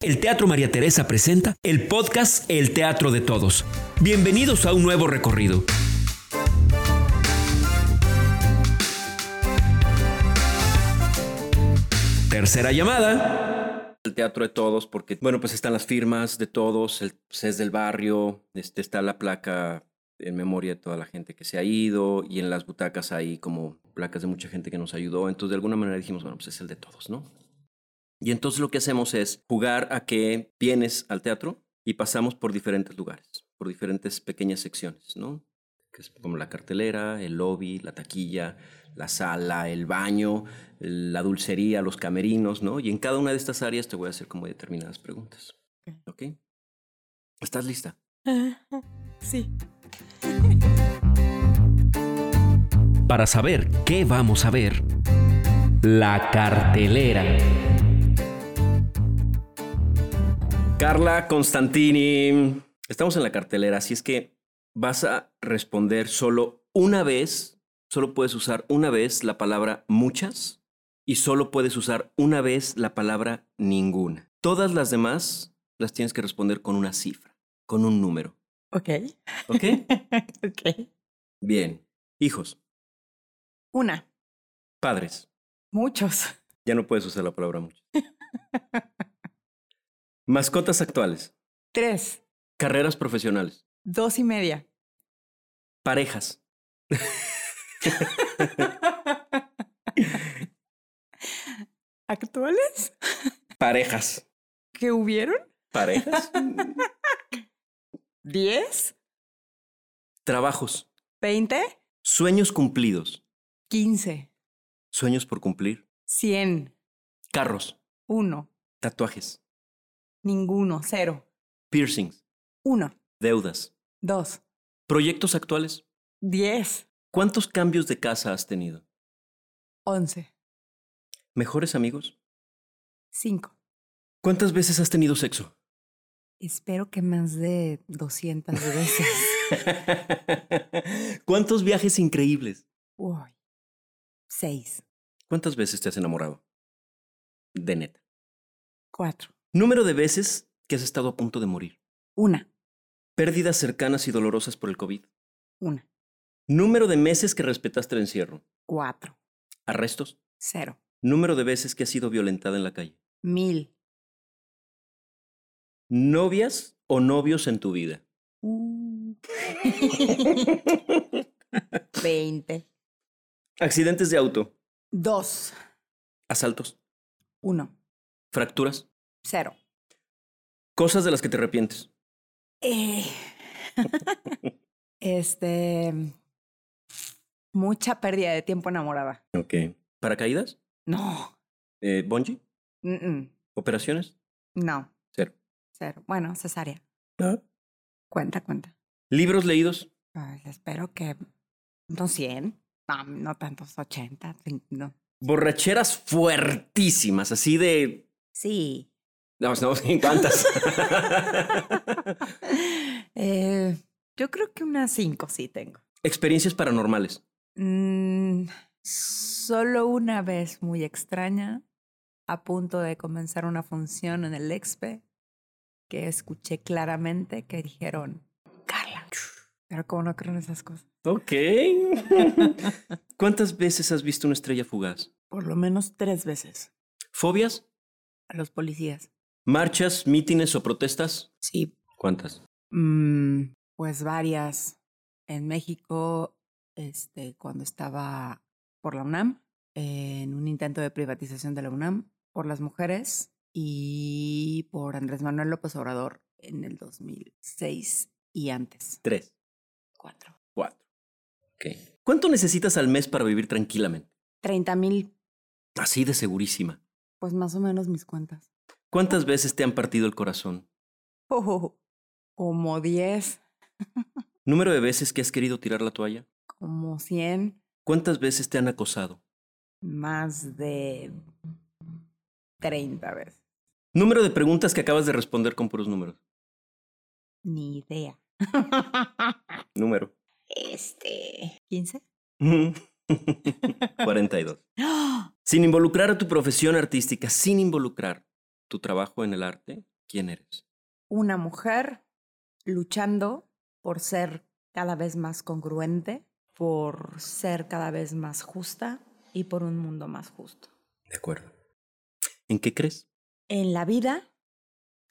El Teatro María Teresa presenta el podcast El Teatro de Todos. Bienvenidos a un nuevo recorrido. Tercera llamada. El teatro de todos, porque, bueno, pues están las firmas de todos, el pues, es del barrio, este, está la placa en memoria de toda la gente que se ha ido, y en las butacas hay como placas de mucha gente que nos ayudó. Entonces, de alguna manera dijimos, bueno, pues es el de todos, ¿no? Y entonces lo que hacemos es jugar a que vienes al teatro y pasamos por diferentes lugares, por diferentes pequeñas secciones, ¿no? Que es como la cartelera, el lobby, la taquilla, la sala, el baño, la dulcería, los camerinos, ¿no? Y en cada una de estas áreas te voy a hacer como determinadas preguntas. ¿Ok? ¿Estás lista? Sí. Para saber qué vamos a ver, la cartelera. Carla Constantini, estamos en la cartelera, así es que vas a responder solo una vez, solo puedes usar una vez la palabra muchas y solo puedes usar una vez la palabra ninguna. Todas las demás las tienes que responder con una cifra, con un número. Ok. ¿Ok? ok. Bien. Hijos, Una. padres. Muchos. Ya no puedes usar la palabra muchos. Mascotas actuales, Tres. carreras profesionales, Dos y media. parejas, ¿Actuales? parejas, ¿Qué hubieron? parejas, ¿Diez? trabajos, ¿Veinte? sueños cumplidos, Quince. sueños por cumplir, Cien. carros, Uno. tatuajes, Ninguno. Cero. piercings, Uno. deudas, Dos. proyectos actuales. Diez. ¿Cuántos cambios de casa has tenido? Once. ¿Mejores amigos? Cinco. ¿Cuántas veces has tenido sexo? Espero que más de doscientas veces. ¿Cuántos viajes increíbles? Seis. ¿Cuántas veces te has enamorado? De neta. Cuatro. Número de veces que has estado a punto de morir. Una. Pérdidas cercanas y dolorosas por el COVID. Una. Número de meses que respetaste el encierro. Cuatro. Arrestos. Cero. Número de veces que has sido violentada en la calle. Mil. Novias o novios en tu vida. Uh. Veinte. Accidentes de auto. Dos. Asaltos. Uno. Fracturas. Cero. Cosas de las que te arrepientes. Eh. este. Mucha pérdida de tiempo enamorada. Ok. ¿Paracaídas? No. Eh, ¿Bungee? Mm, mm. ¿Operaciones? No. Cero. Cero. Bueno, cesárea. Cuenta, cuenta. ¿Libros leídos? Ay, espero que. No 100. No, no tantos 80. cin- No. Borracheras fuertísimas, así de... Sí. No, no, ¿cuántas? Eh, yo creo que unas cinco sí tengo. Experiencias paranormales. Mm, solo una vez muy extraña, a punto de comenzar una función en el Expe, que escuché claramente que dijeron, Carla, pero como no creo en esas cosas. Ok. ¿Cuántas veces has visto una estrella fugaz? Por lo menos tres veces. ¿Fobias? A los policías. ¿Marchas, mítines o protestas? Sí. ¿Cuántas? Mm, pues varias. En México, este, cuando estaba por la UNAM, en un intento de privatización de la UNAM, por las mujeres y por Andrés Manuel López Obrador en el 2006 y antes. Tres. Cuatro. Cuatro. Ok. ¿Cuánto necesitas al mes para vivir tranquilamente? 30 mil, Así de segurísima. pues más o menos mis cuentas. ¿Cuántas veces te han partido el corazón? Oh, como 10, ¿Número de veces que has querido tirar la toalla? como 100, ¿Cuántas veces te han acosado? más de 30 veces. ¿Número de preguntas que acabas de responder con puros números? Ni idea. Número. Este. ¿15? 42. Sin involucrar a tu profesión artística, sin involucrar, tu trabajo en el arte, ¿quién eres? Una mujer luchando por ser cada vez más congruente, por ser cada vez más justa y por un mundo más justo. De acuerdo. ¿En qué crees? En la vida,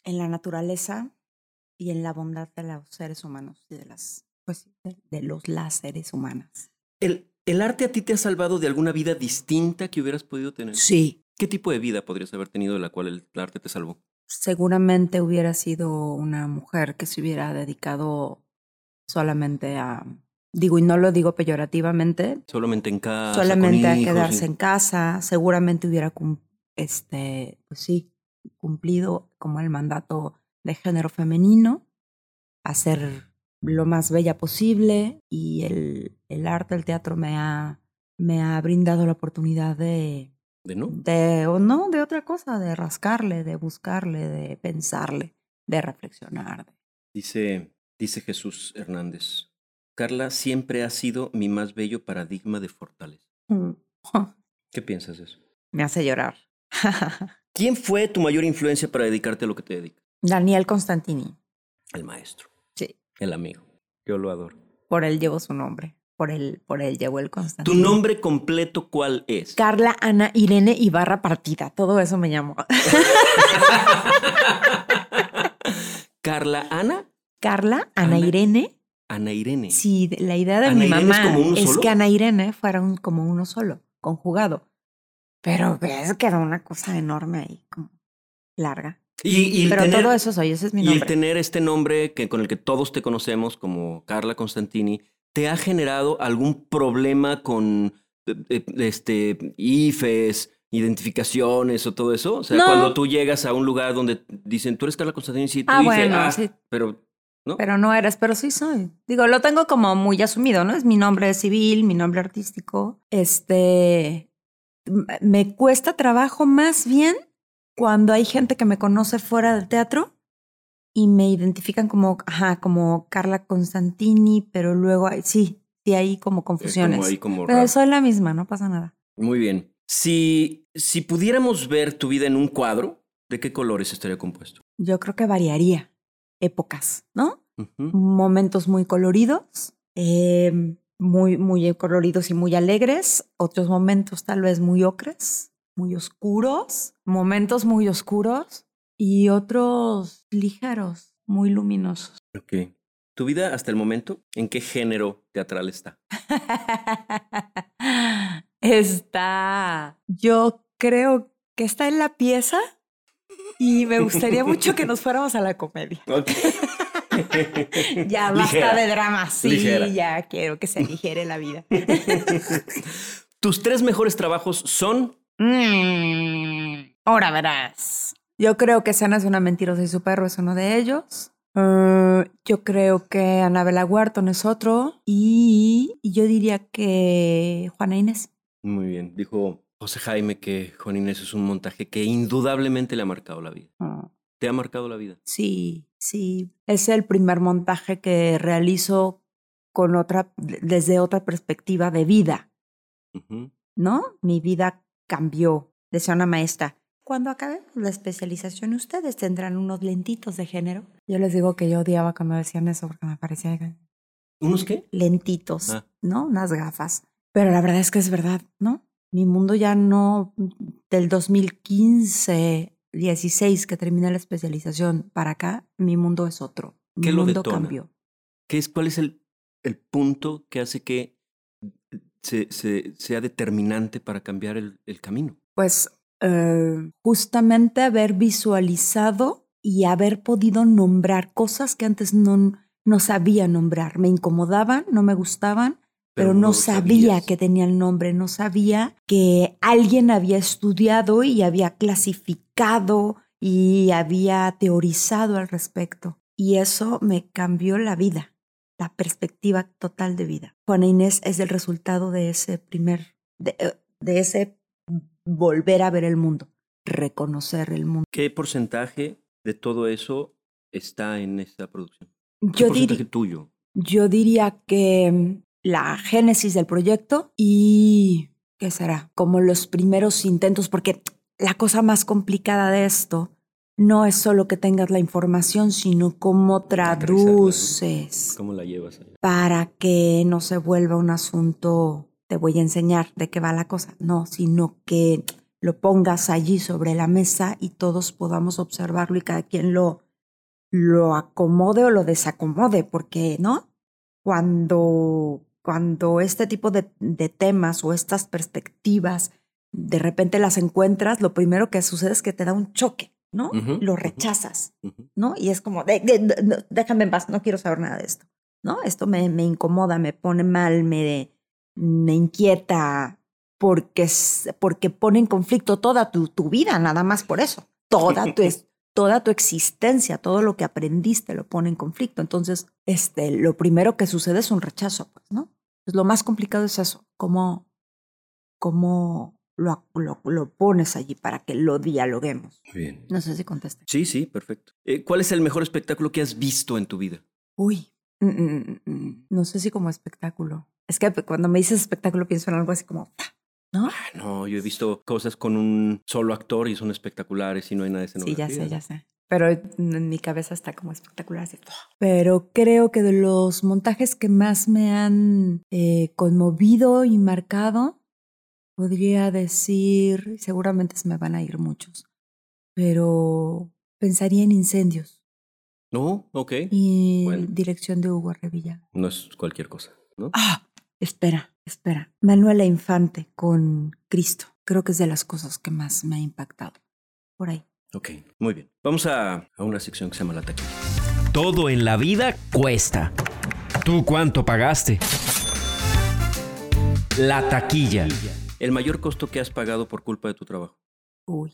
en la naturaleza y en la bondad de los seres humanos y de las pues de, los las seres humanas. ¿El, ¿El arte a ti te ha salvado de alguna vida distinta que hubieras podido tener? Sí. ¿Qué tipo de vida podrías haber tenido de la cual el arte te salvó? Seguramente hubiera sido una mujer que se hubiera dedicado solamente a, digo, y no lo digo peyorativamente. Solamente en casa. Solamente a quedarse en casa. Seguramente hubiera, este, pues sí, cumplido como el mandato de género femenino, hacer lo más bella posible y el, el arte, el teatro me ha, me ha brindado la oportunidad de... ¿De no? De, o no, de otra cosa, de rascarle, de buscarle, de pensarle, de reflexionar. Dice, dice Jesús Hernández, Carla siempre ha sido mi más bello paradigma de fortaleza. Mm. ¿Qué piensas de eso? Me hace llorar. ¿Quién fue tu mayor influencia para dedicarte a lo que te dedicas? Daniel Constantini. El maestro. Sí. El amigo. Yo lo adoro. Por él llevo su nombre. Por él, por el Constantini. ¿Tu nombre completo cuál es? Carla Ana Irene Ibarra Partida. Todo eso me llamó. ¿Carla Ana? Carla Ana, Irene. Ana Irene. Sí, la idea de mi mamá es, que Ana Irene fuera un, como uno solo, conjugado. Pero ves, quedó una cosa enorme ahí, como larga. Y, Pero todo eso soy, ese es mi nombre. Y el tener este nombre que, con el que todos te conocemos como Carla Constantini, ¿te ha generado algún problema con eh, eh, este, IFES, identificaciones o todo eso? O sea, cuando tú llegas a un lugar donde dicen, tú eres Carla Constantini, sí, tú ah, dices, bueno, ah, sí. pero ¿no? Pero no eres, pero sí soy. Digo, lo tengo como muy asumido, ¿no? Es mi nombre civil, mi nombre artístico. Este, me cuesta trabajo más bien cuando hay gente que me conoce fuera del teatro y me identifican como, ajá, como Carla Constantini, pero luego hay, sí, sí hay como confusiones. Como ahí como pero soy la misma, no pasa nada. Muy bien. Si, si pudiéramos ver tu vida en un cuadro, ¿de qué colores estaría compuesto? Yo creo que variaría épocas, ¿no? Momentos muy coloridos, eh, muy, muy coloridos y muy alegres, otros momentos tal vez muy ocres, muy oscuros, momentos muy oscuros y otros ligeros, muy luminosos. Ok. ¿Tu vida hasta el momento en qué género teatral está? está, yo creo que está en la pieza y me gustaría mucho que nos fuéramos a la comedia. Ok. ya basta de drama, sí, ya quiero que se aligere la vida. ¿Tus tres mejores trabajos son? Mm, ahora verás. Yo creo que Sana es una mentirosa y su perro es uno de ellos. Uh, yo creo que Anabela Wharton es otro. Y, yo diría que Juana Inés. Muy bien. Dijo José Jaime que Juana Inés es un montaje que indudablemente le ha marcado la vida. Ah. ¿Te ha marcado la vida? Sí, sí. Es el primer montaje que realizo con otra, desde otra perspectiva de vida. ¿No? Mi vida cambió, decía una maestra. Cuando acabe la especialización, ustedes tendrán unos lentitos de género. Yo les digo que yo odiaba cuando decían eso porque me parecía. ¿Unos qué? Lentitos, ah. ¿no? Unas gafas. Pero la verdad es que es verdad, ¿no? Mi mundo ya no. Del 2015 16 que terminé la especialización para acá, mi mundo es otro. Mi mundo cambió. ¿Qué es, ¿Cuál es el, el punto que hace que se, se, sea determinante para cambiar el, el camino? Pues eh, justamente haber visualizado y haber podido nombrar cosas que antes no, no sabía nombrar. Me incomodaban, no me gustaban, pero, no, sabía que tenía el nombre, no sabía que alguien había estudiado y había clasificado y había teorizado al respecto. Y eso me cambió la vida, la perspectiva total de vida. Juana Inés es el resultado de ese primer, de, eh, ese volver a ver el mundo, reconocer el mundo. ¿Qué porcentaje de todo eso está en esta producción? ¿Qué yo porcentaje tuyo? Yo diría que la génesis del proyecto y, ¿qué será? Como los primeros intentos, porque la cosa más complicada de esto no es solo que tengas la información, sino cómo traduces. ¿Cómo la llevas ahí? Para que no se vuelva un asunto, te voy a enseñar de qué va la cosa. No, sino que lo pongas allí sobre la mesa y todos podamos observarlo y cada quien lo, lo acomode o lo desacomode, porque, ¿no? Cuando, cuando este tipo de, de temas o estas perspectivas de repente las encuentras, lo primero que sucede es que te da un choque, ¿no? lo rechazas, ¿no? Y es como, déjame en paz, no quiero saber nada de esto, ¿no? Esto me, me incomoda, me pone mal, me, me inquieta, porque, porque pone en conflicto toda tu, tu vida, nada más por eso. Toda tu, toda tu existencia, todo lo que aprendiste lo pone en conflicto. Entonces, este, lo primero que sucede es un rechazo, pues, ¿no? Pues lo más complicado es eso, cómo, cómo lo, lo, pones allí para que lo dialoguemos. Bien. No sé si contesté. Sí, sí, perfecto. Eh, ¿Cuál es el mejor espectáculo que has visto en tu vida? Uy, mm, mm, mm, no sé si como espectáculo. Es que cuando me dices espectáculo pienso en algo así como, ¿no? Ah, no, yo he visto cosas con un solo actor y son espectaculares y no hay nada de escenografía. Sí, ya sé, ya sé. Pero en mi cabeza está como espectacular. Así. Pero creo que de los montajes que más me han eh, conmovido y marcado podría decir, seguramente se me van a ir muchos, pero pensaría en incendios. No, ok. Y dirección de Hugo Revilla. No es cualquier cosa, ¿no? Ah, espera, espera. Manuela Infante con Cristo. Creo que es de las cosas que más me ha impactado. Por ahí. Ok, muy bien. Vamos a, a una sección que se llama La Taquilla. Todo en la vida cuesta. ¿Tú cuánto pagaste? La taquilla. ¿El mayor costo que has pagado por culpa de tu trabajo? Uy.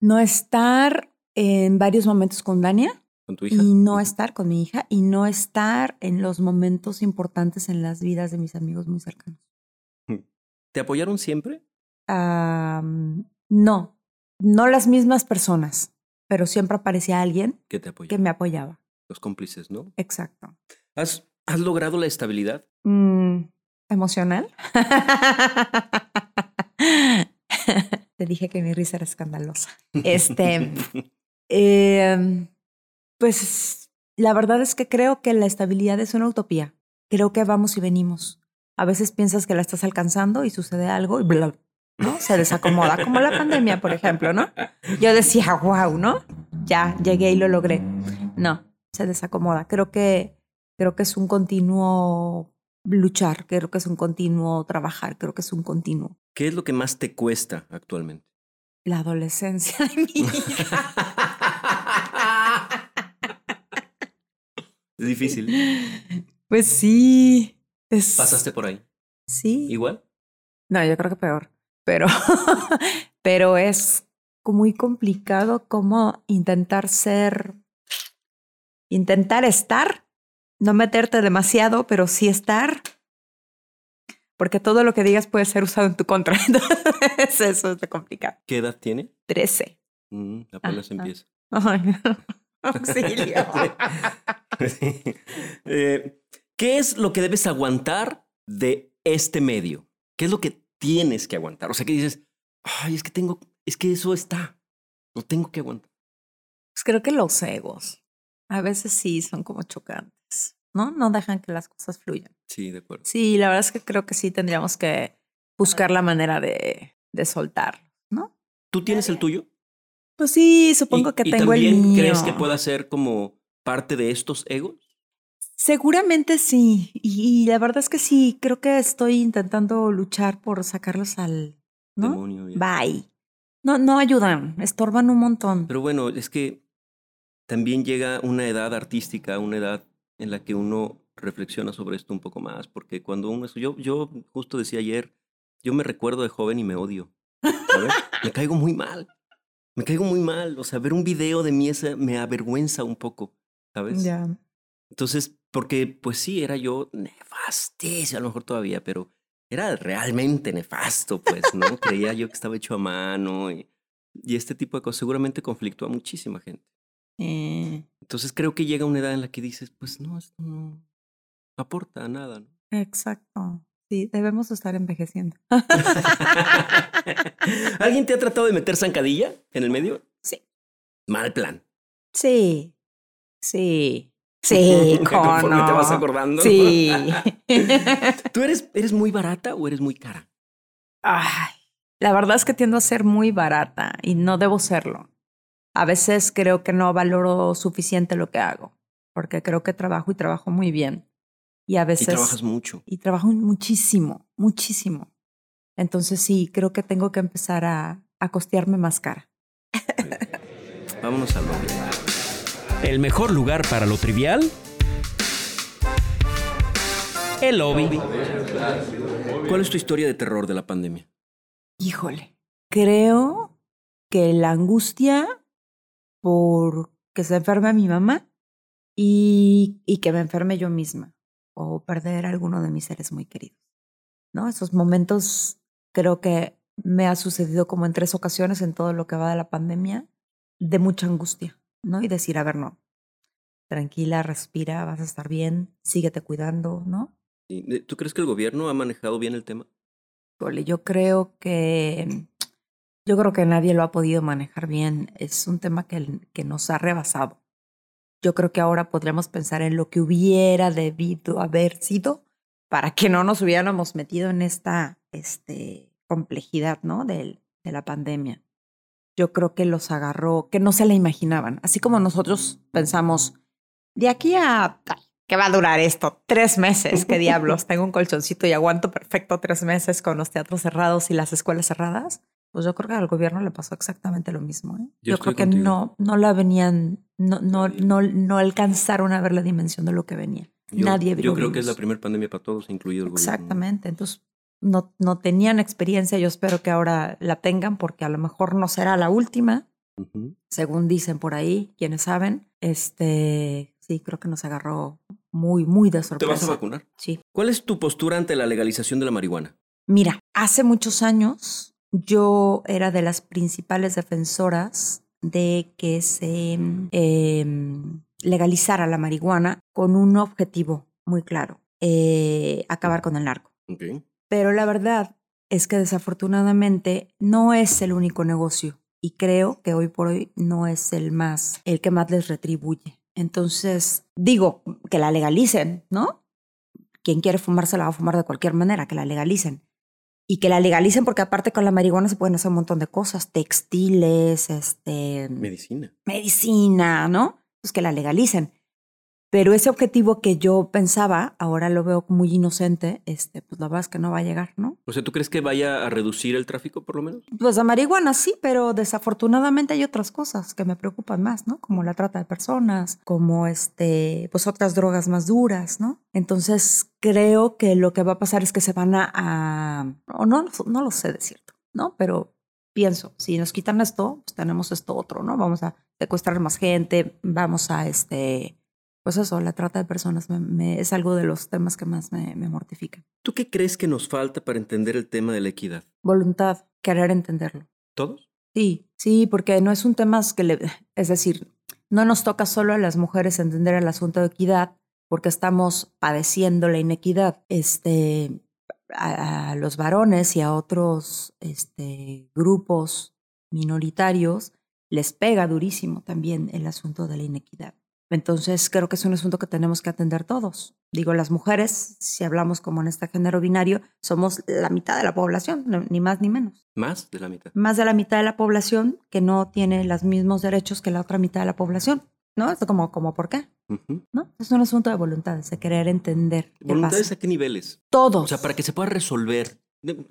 No estar en varios momentos con Dania. ¿Con tu hija? Y no estar con mi hija y no estar en los momentos importantes en las vidas de mis amigos muy cercanos. ¿Te apoyaron siempre? no, no las mismas personas, pero siempre aparecía alguien que, te que me apoyaba. Los cómplices, ¿no? Exacto. ¿Has, has logrado la estabilidad? Mm, ¿Emocional? Te dije que mi risa era escandalosa. Este, em, pues la verdad es que creo que la estabilidad es una utopía. Creo que vamos y venimos. A veces piensas que la estás alcanzando y sucede algo y bla, ¿no? Se desacomoda, como la pandemia, por ejemplo, ¿no? Yo decía, wow, ¿no? Ya llegué y lo logré. No, se desacomoda. Creo que, creo que es un continuo luchar, creo que es un continuo trabajar, creo que es un continuo. ¿Qué es lo que más te cuesta actualmente? La adolescencia de mi hija. Es difícil. Pues sí. ¿Pasaste por ahí? Sí. ¿Igual? No, yo creo que peor. Pero, pero es muy complicado como intentar ser, intentar estar no meterte demasiado, pero sí estar, porque todo lo que digas puede ser usado en tu contra. Entonces, eso es complicado. ¿Qué edad tiene? Trece. Mm, apenas empieza. Auxilio. Eh, ¿Qué es lo que debes aguantar de este medio? ¿Qué es lo que tienes que aguantar? O sea, que dices, ay, es que tengo, es que eso está, lo tengo que aguantar. Pues creo que los egos a veces sí son como chocantes. ¿no? No dejan que las cosas fluyan. Sí, de acuerdo. Sí, la verdad es que creo que sí tendríamos que buscar la manera de, de soltar, ¿no? ¿Tú tienes el tuyo? Pues sí, supongo que tengo el mío. ¿Crees que pueda ser como parte de estos egos? Seguramente sí. Y, la verdad es que sí, creo que estoy intentando luchar por sacarlos al. ¿no? Demonio, Bye. No, no ayudan, estorban un montón. Pero bueno, es que también llega una edad artística, una edad en la que uno reflexiona sobre esto un poco más, porque cuando uno... Yo, yo justo decía ayer, yo me recuerdo de joven y me odio. me caigo muy mal. Me caigo muy mal. O sea, ver un video de mí me avergüenza un poco, ¿sabes? Ya. Entonces, porque pues sí, era yo nefastísimo, a lo mejor todavía, pero era realmente nefasto, pues, ¿no? Creía yo que estaba hecho a mano y, y este tipo de cosas seguramente conflictó a muchísima gente. Eh. Entonces creo que llega una edad en la que dices, pues no, esto no aporta a nada, ¿no? Exacto. Sí, debemos estar envejeciendo. ¿Alguien te ha tratado de meter zancadilla en el medio? Sí. Mal plan. Sí, sí, sí, ¿cómo te vas no? acordando. Sí. ¿Tú eres, eres muy barata o eres muy cara? Ay, la verdad es que tiendo a ser muy barata y no debo serlo. A veces creo que no valoro suficiente lo que hago, porque creo que trabajo y trabajo muy bien. Y a Y veces... trabajas mucho. y trabajo muchísimo, muchísimo. Entonces sí, creo que tengo que empezar a, a costearme más cara. Vámonos al lobby. El mejor lugar para lo trivial. El lobby. ¿Cuál es tu historia de terror de la pandemia? Híjole, creo que la angustia por que se enferme mi mamá y, y que me enferme yo misma o perder a alguno de mis seres muy queridos. ¿No? Esos momentos creo que me ha sucedido como en tres ocasiones en todo lo que va de la pandemia de mucha angustia, ¿no? Y decir, a ver, no, tranquila, respira, vas a estar bien, síguete cuidando, ¿no? ¿Y, ¿Tú crees que el gobierno ha manejado bien el tema? Yo creo que yo creo que nadie lo ha podido manejar bien. Es un tema que, que nos ha rebasado. Yo creo que ahora podríamos pensar en lo que hubiera debido haber sido para que no nos hubiéramos metido en esta este, complejidad, ¿no? De, de la pandemia. Yo creo que los agarró, que no se la imaginaban. Así como nosotros pensamos, de aquí a ¿Qué va a durar esto? Tres meses. ¿Qué diablos? Tengo un colchoncito y aguanto perfecto tres meses con los teatros cerrados y las escuelas cerradas. Pues yo creo que al gobierno le pasó exactamente lo mismo. ¿eh? Yo Yo, creo que contigo. no, no la venían, no, no, no, no alcanzaron a ver la dimensión de lo que venía. Yo, Nadie Yo lo creo que es la primera pandemia para todos, incluido el gobierno. Exactamente. Entonces, no, no tenían experiencia. Yo espero que ahora la tengan porque a lo mejor no será la última, según dicen por ahí, quienes saben. Este, sí, creo que nos agarró muy, muy de ¿Te sorpresa. vas a vacunar? Sí. ¿Cuál es tu postura ante la legalización de la marihuana? Mira, hace muchos años yo era de las principales defensoras de que se em, legalizara la marihuana con un objetivo muy claro, eh, acabar con el narco. Pero la verdad es que desafortunadamente no es el único negocio y creo que hoy por hoy no es el más, el que más les retribuye. Entonces, digo, que la legalicen, ¿no? Quien quiere fumar se la va a fumar de cualquier manera, que la legalicen. Y que la legalicen porque aparte con la marihuana se pueden hacer un montón de cosas, textiles, este, Medicina. medicina, ¿no? Pues que la legalicen. Pero ese objetivo que yo pensaba, ahora lo veo muy inocente, este, pues la verdad es que no va a llegar, ¿no? O sea, ¿tú crees que vaya a reducir el tráfico, por lo menos? Pues la marihuana sí, pero desafortunadamente hay otras cosas que me preocupan más, ¿no? Como la trata de personas, como este, pues otras drogas más duras, ¿no? Entonces creo que lo que va a pasar es que se van a, a- o no, no lo sé de cierto, ¿no? Pero pienso, si nos quitan esto, pues tenemos esto otro, ¿no? Vamos a secuestrar más gente, vamos a este, pues eso, la trata de personas me- me- es algo de los temas que más me, me mortifican. ¿Tú qué crees que nos falta para entender el tema de la equidad? Voluntad, querer entenderlo. ¿Todos? Sí, sí, porque no es un tema que le, es decir, no nos toca solo a las mujeres entender el asunto de equidad, porque estamos padeciendo la inequidad. Este, a, a los varones y a otros este, grupos minoritarios les pega durísimo también el asunto de la inequidad. Entonces creo que es un asunto que tenemos que atender todos. Digo, las mujeres, si hablamos como en este género binario, somos la mitad de la población, ni más ni menos Más de la mitad. más de la mitad de la población que no tiene los mismos derechos que la otra mitad de la población. ¿No? Es como, como ¿por qué? ¿No? Es un asunto de voluntades, de querer entender. qué ¿Voluntades pasa. a qué niveles? Todos. O sea, para que se pueda resolver.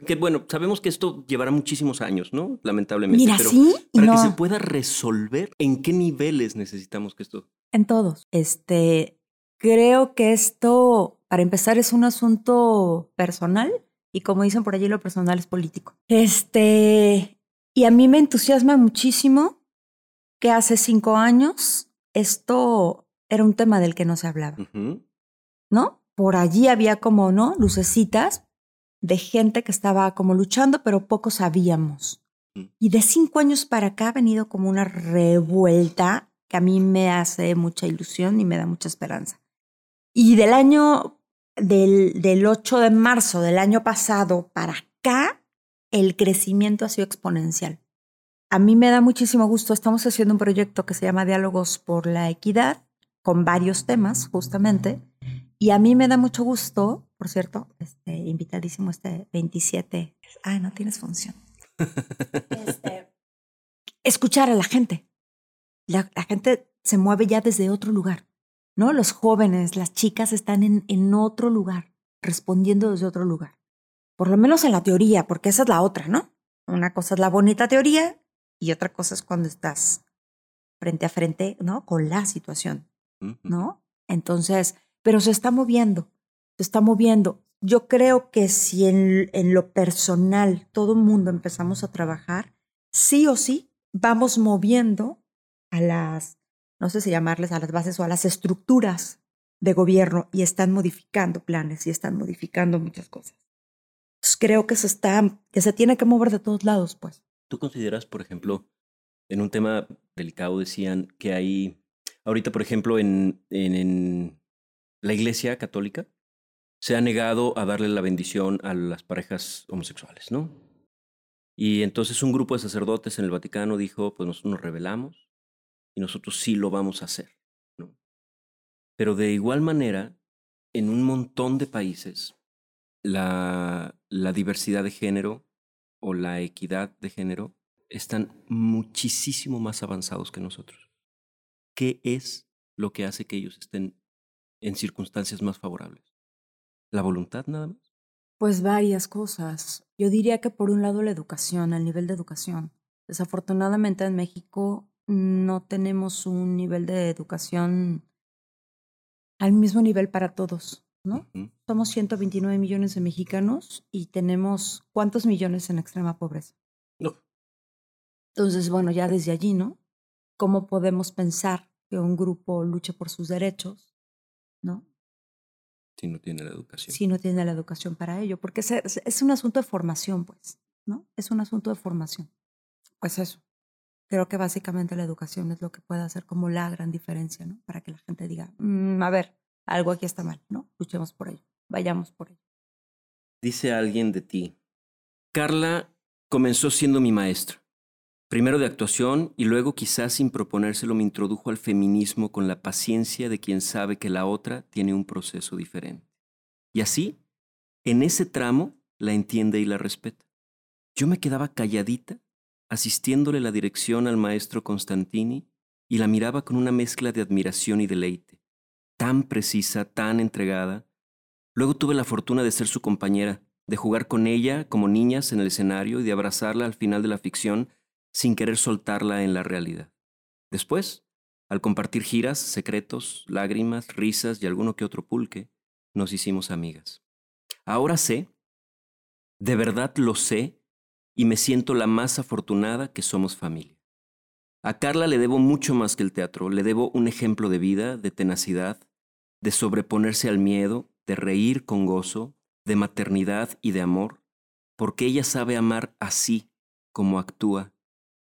Que bueno, sabemos que esto llevará muchísimos años, ¿no? Lamentablemente. Mira, pero sí y para no. que se pueda resolver, ¿en qué niveles necesitamos que esto? En todos. Este, creo que esto, para empezar, es un asunto personal y como dicen por allí, lo personal es político. Este, y a mí me entusiasma muchísimo que hace cinco años esto era un tema del que no se hablaba. ¿no? Por allí había como, ¿no? Lucecitas de gente que estaba como luchando, pero poco sabíamos. Mm. Y de cinco años para acá ha venido como una revuelta que a mí me hace mucha ilusión y me da mucha esperanza. Y del año, del, del 8 de marzo del año pasado para acá, el crecimiento ha sido exponencial. a mí me da muchísimo gusto. Estamos haciendo un proyecto que se llama Diálogos por la Equidad, con varios temas, justamente. Y a mí me da mucho gusto, por cierto, este, invitadísimo este 27. Ay, no tienes función. Este, escuchar a la gente. La, la, gente se mueve ya desde otro lugar, ¿no? Los jóvenes, las chicas están en, en otro lugar, respondiendo desde otro lugar. Por lo menos en la teoría, porque esa es la otra, ¿no? Una cosa es la bonita teoría y otra cosa es cuando estás frente a frente, ¿no? Con la situación, ¿no? Entonces, pero se está moviendo, se está moviendo. Yo creo que si en, en lo personal todo el mundo empezamos a trabajar, sí o sí vamos moviendo a las, no sé si llamarles a las bases o a las estructuras de gobierno y están modificando planes y están modificando muchas cosas. Entonces creo que se está, que se tiene que mover de todos lados, pues. ¿Tú consideras, por ejemplo, en un tema delicado decían que hay, ahorita, por ejemplo, en, en la Iglesia Católica se ha negado a darle la bendición a las parejas homosexuales, ¿no? Y entonces un grupo de sacerdotes en el Vaticano dijo, pues nosotros nos rebelamos y nosotros sí lo vamos a hacer, ¿no? Pero de igual manera, en un montón de países, la, diversidad de género o la equidad de género están muchísimo más avanzados que nosotros. ¿Qué es lo que hace que ellos estén en circunstancias más favorables? ¿La voluntad nada más? Pues varias cosas. Yo diría que por un lado la educación, el nivel de educación. Desafortunadamente en México no tenemos un nivel de educación al mismo nivel para todos, ¿no? Uh -huh. Somos 129 millones de mexicanos y tenemos ¿cuántos millones en extrema pobreza? No. Entonces, bueno, ya desde allí, ¿no? ¿Cómo podemos pensar que un grupo luche por sus derechos, ¿no? Si no tiene la educación. Si no tiene la educación para ello, porque es, es un asunto de formación, pues, ¿no? Es un asunto de formación. Pues eso. Creo que básicamente la educación es lo que puede hacer como la gran diferencia, ¿no? Para que la gente diga, mmm, a ver, algo aquí está mal, ¿no? Luchemos por ello, vayamos por ello. Dice alguien de ti, Carla comenzó siendo mi maestra. Primero de actuación y luego quizás sin proponérselo me introdujo al feminismo con la paciencia de quien sabe que la otra tiene un proceso diferente. Y así, en ese tramo, la entiende y la respeta. Yo me quedaba calladita, asistiéndole la dirección al maestro Constantini y la miraba con una mezcla de admiración y deleite, tan precisa, tan entregada. Luego tuve la fortuna de ser su compañera, de jugar con ella como niñas en el escenario y de abrazarla al final de la ficción sin querer soltarla en la realidad. Después, al compartir giras, secretos, lágrimas, risas y alguno que otro pulque, nos hicimos amigas. Ahora sé, de verdad lo sé, y me siento la más afortunada que somos familia. A Carla le debo mucho más que el teatro, le debo un ejemplo de vida, de tenacidad, de sobreponerse al miedo, de reír con gozo, de maternidad y de amor, porque ella sabe amar así como actúa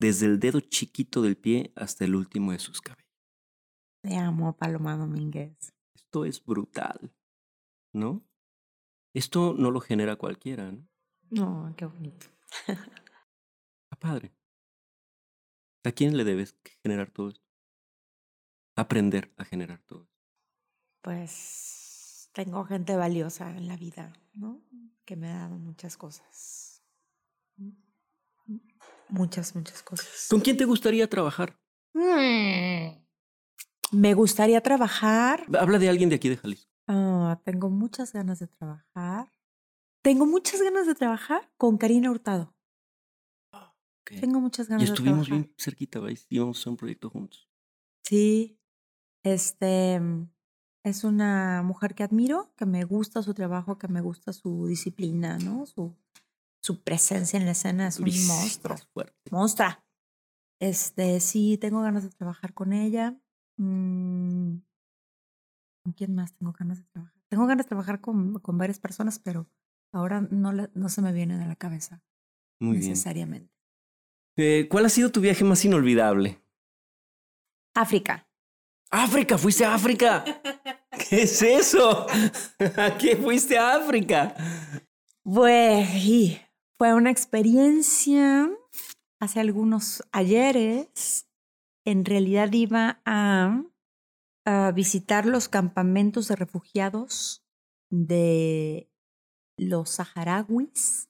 desde el dedo chiquito del pie hasta el último de sus cabellos. Te amo, Paloma Domínguez. Esto es brutal, ¿no? Esto no lo genera cualquiera, ¿no? No, qué bonito. Está padre. ¿A quién le debes generar todo esto? Aprender a generar todo esto. Pues tengo gente valiosa en la vida, ¿no? Que me ha dado muchas cosas muchas, muchas cosas. ¿Con quién te gustaría trabajar? Mm. Me gustaría trabajar. Habla de alguien de aquí de Jalisco. Oh, tengo muchas ganas de trabajar. Tengo muchas ganas de trabajar con Karina Hurtado. Okay. Tengo muchas ganas de trabajar. Y estuvimos bien cerquita, ¿veis? Íbamos a hacer un proyecto juntos. Sí. Este es una mujer que admiro, que me gusta su trabajo, que me gusta su disciplina, ¿no? Su, su presencia en la escena es un monstruo. fuerte. Monstrua. Este, sí, tengo ganas de trabajar con ella. Mm, ¿Con quién más tengo ganas de trabajar? Tengo ganas de trabajar con, con varias personas, pero ahora no, no se me vienen a la cabeza Muy necesariamente. bien. Eh, ¿Cuál ha sido tu viaje más inolvidable? África. ¡África! ¡Fuiste a África! ¿Qué es eso? ¿A qué fuiste a África? Pues, fue una experiencia hace algunos ayeres, en realidad iba a, a visitar los campamentos de refugiados de los saharauis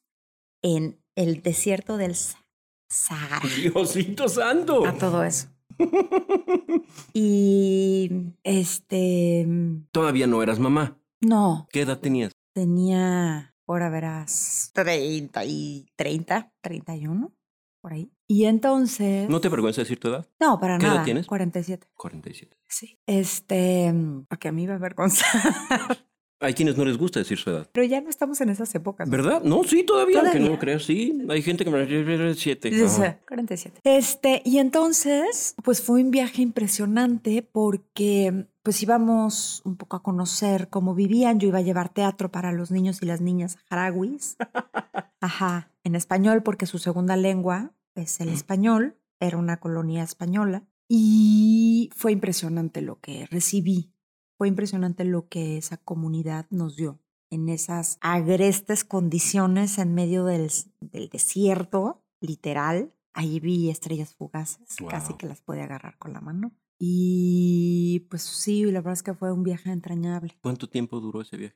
en el desierto del Sa- Sahara. Diosito santo. A todo eso. Y este, Todavía no eras mamá. no, ¿Qué edad tenías? tenía, ahora verás, 30 y 30, 31, por ahí. Y entonces... ¿No te avergüenza decir tu edad? No, para ¿Qué edad nada. tienes? 47. 47. Sí. Este, porque a mí me avergonzar. Hay quienes no les gusta decir su edad. Pero ya no estamos en esas épocas. ¿no? ¿Verdad? No, sí, todavía, aunque no Todavía. lo creas, sí. Hay gente que me dice siete. Sí, sí, Ajá. 47. Este, y entonces, pues fue un viaje impresionante porque pues íbamos un poco a conocer cómo vivían. Yo iba a llevar teatro para los niños y las niñas saharauis. Ajá, en español porque su segunda lengua es el español. Era una colonia española. Y fue impresionante lo que recibí. Fue impresionante lo que esa comunidad nos dio en esas agrestes condiciones en medio del, del desierto, literal. Ahí vi estrellas fugaces, casi que las puede agarrar con la mano. Y pues sí, la verdad es que fue un viaje entrañable. ¿Cuánto tiempo duró ese viaje?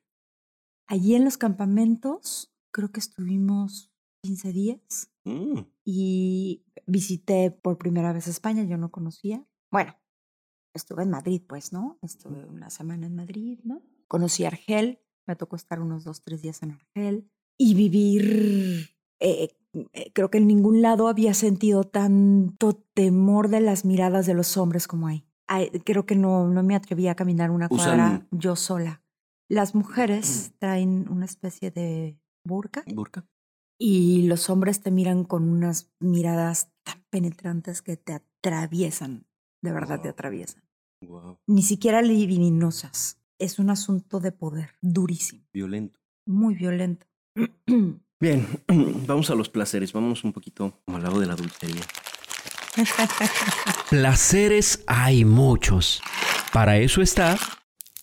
Allí en los campamentos, creo que estuvimos 15 días Mm, y visité por primera vez España, yo no conocía. Bueno, estuve en Madrid, pues, ¿no? Estuve una semana en Madrid, ¿no? Conocí Argel, me tocó estar unos dos, tres días en Argel y vivir, eh, eh, creo que en ningún lado había sentido tanto temor de las miradas de los hombres como ahí. Creo que no, no me atreví a caminar una Usan- cuadra yo sola. Las mujeres traen una especie de burka ¿Burka? y los hombres te miran con unas miradas tan penetrantes que te atraviesan, de verdad te atraviesan. Wow. Ni siquiera divinosas. Es un asunto de poder durísimo, Violento. muy violento. Bien, vamos a los placeres. Vamos un poquito como al lado de la dulcería. Placeres hay muchos. Para eso está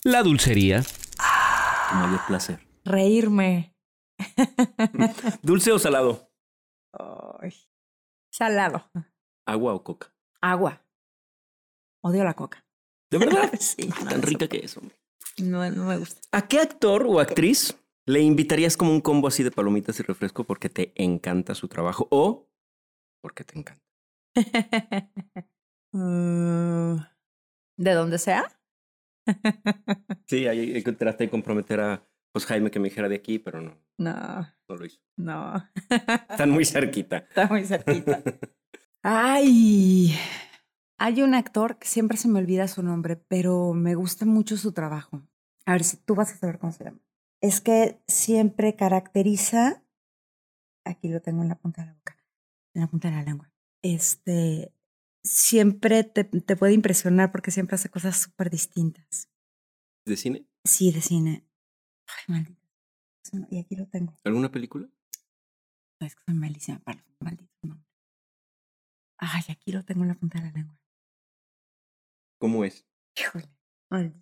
la dulcería. Tu mayor placer. Reírme. ¿Dulce o salado? Ay. Salado. ¿Agua o coca? Agua. Odio la coca. ¿De verdad? sí. Tan rica que es, hombre. No, no me gusta. ¿A qué actor o actriz le invitarías como un combo así de palomitas y refresco porque te encanta su trabajo o porque te encanta? Mm, ¿De dónde sea? Sí, ahí ahí traté de comprometer a pues, Jaime que me dijera de aquí, pero no, No, no lo hizo. no. Están muy cerquita. Está muy cerquita. Ay, hay un actor que siempre se me olvida su nombre, pero me gusta mucho su trabajo. A ver si tú vas a saber cómo se llama. Es que siempre caracteriza, aquí lo tengo en la punta de la boca, en la punta de la lengua. Este, siempre te, te puede impresionar porque siempre hace cosas súper distintas. ¿De cine? Sí, de cine. Ay, maldita. Y aquí lo tengo. ¿Alguna película? Es que soy malísima para los malditos nombres. Ay, aquí lo tengo en la punta de la lengua. ¿Cómo es? Híjole. Ay,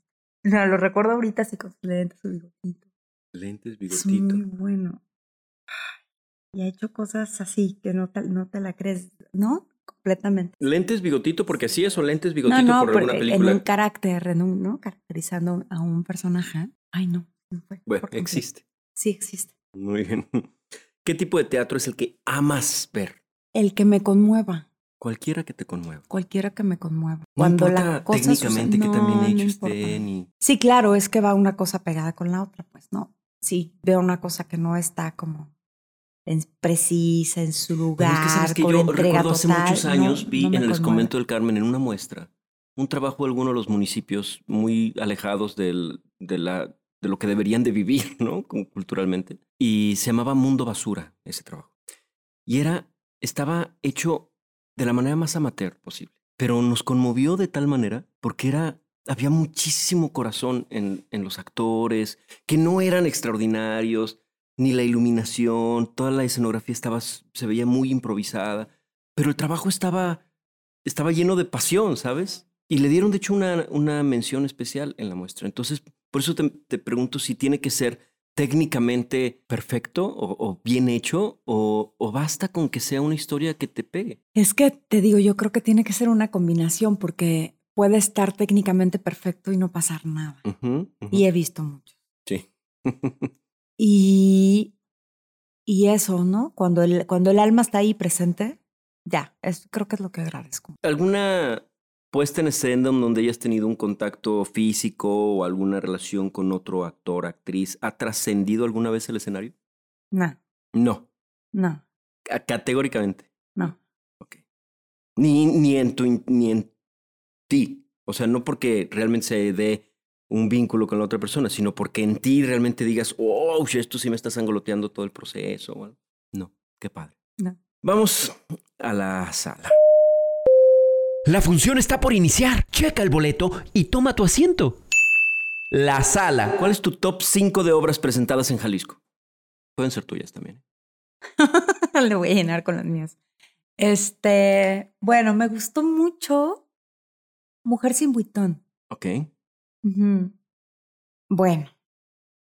no, lo recuerdo ahorita así con sus lentes, su bigotito. Lentes, Es bigotito. muy bueno. Y ha hecho cosas así que no te, no te la crees, ¿no? Completamente. Lentes, bigotito, porque así es, o lentes, bigotito no, no, por alguna película. en un carácter, en un, ¿no? Caracterizando a un personaje. Ay, no. fue Bueno, existe. Sí, existe. Muy bien. ¿Qué tipo de teatro es el que amas ver? El que me conmueva. Cualquiera que te conmueva. Cualquiera que me conmueva. No Cuando la cosa sucede- técnicamente que también No, no hecho ni... Sí, claro, es que va una cosa pegada con la otra, pues no. Sí, veo una cosa que no está como en- precisa en su Pero lugar. es que sabes que yo entrega recuerdo hace total, muchos no- años vi no en el conmueve. convento del Carmen en una muestra un trabajo de alguno de los municipios muy alejados del, de, la, de lo que deberían de vivir, ¿no? Como culturalmente. Y se llamaba Mundo Basura, ese trabajo. Y era, estaba hecho de la manera más amateur posible. Pero nos conmovió de tal manera porque era, había muchísimo corazón en, en los actores, que no eran extraordinarios, ni la iluminación, toda la escenografía estaba, se veía muy improvisada, pero el trabajo estaba, estaba lleno de pasión, ¿sabes? Y le dieron, de hecho, una, una mención especial en la muestra. Entonces, por eso te, te pregunto si tiene que ser técnicamente perfecto o, bien hecho o, o, basta con que sea una historia que te pegue? Es que te digo, yo creo que tiene que ser una combinación porque puede estar técnicamente perfecto y no pasar nada. Y he visto mucho. Sí. y, y eso, ¿no? Cuando el, cuando el alma está ahí presente, ya, es, creo que es lo que agradezco. ¿Alguna puesta en escena donde hayas tenido un contacto físico o alguna relación con otro actor, actriz, ha trascendido alguna vez el escenario? No. No. No. Categóricamente. No. Ok. Ni, ni, en tu, ni en ti. O sea, no porque realmente se dé un vínculo con la otra persona, sino porque en ti realmente digas, oh, esto sí me está sangoloteando todo el proceso. no, qué padre. No. Vamos a la sala. La función está por iniciar. Checa el boleto y toma tu asiento. La sala. ¿Cuál es tu top 5 de obras presentadas en Jalisco? Pueden ser tuyas también. Le voy a llenar con las mías. Este, bueno, me gustó mucho Mujer sin buitón. Ok. Bueno,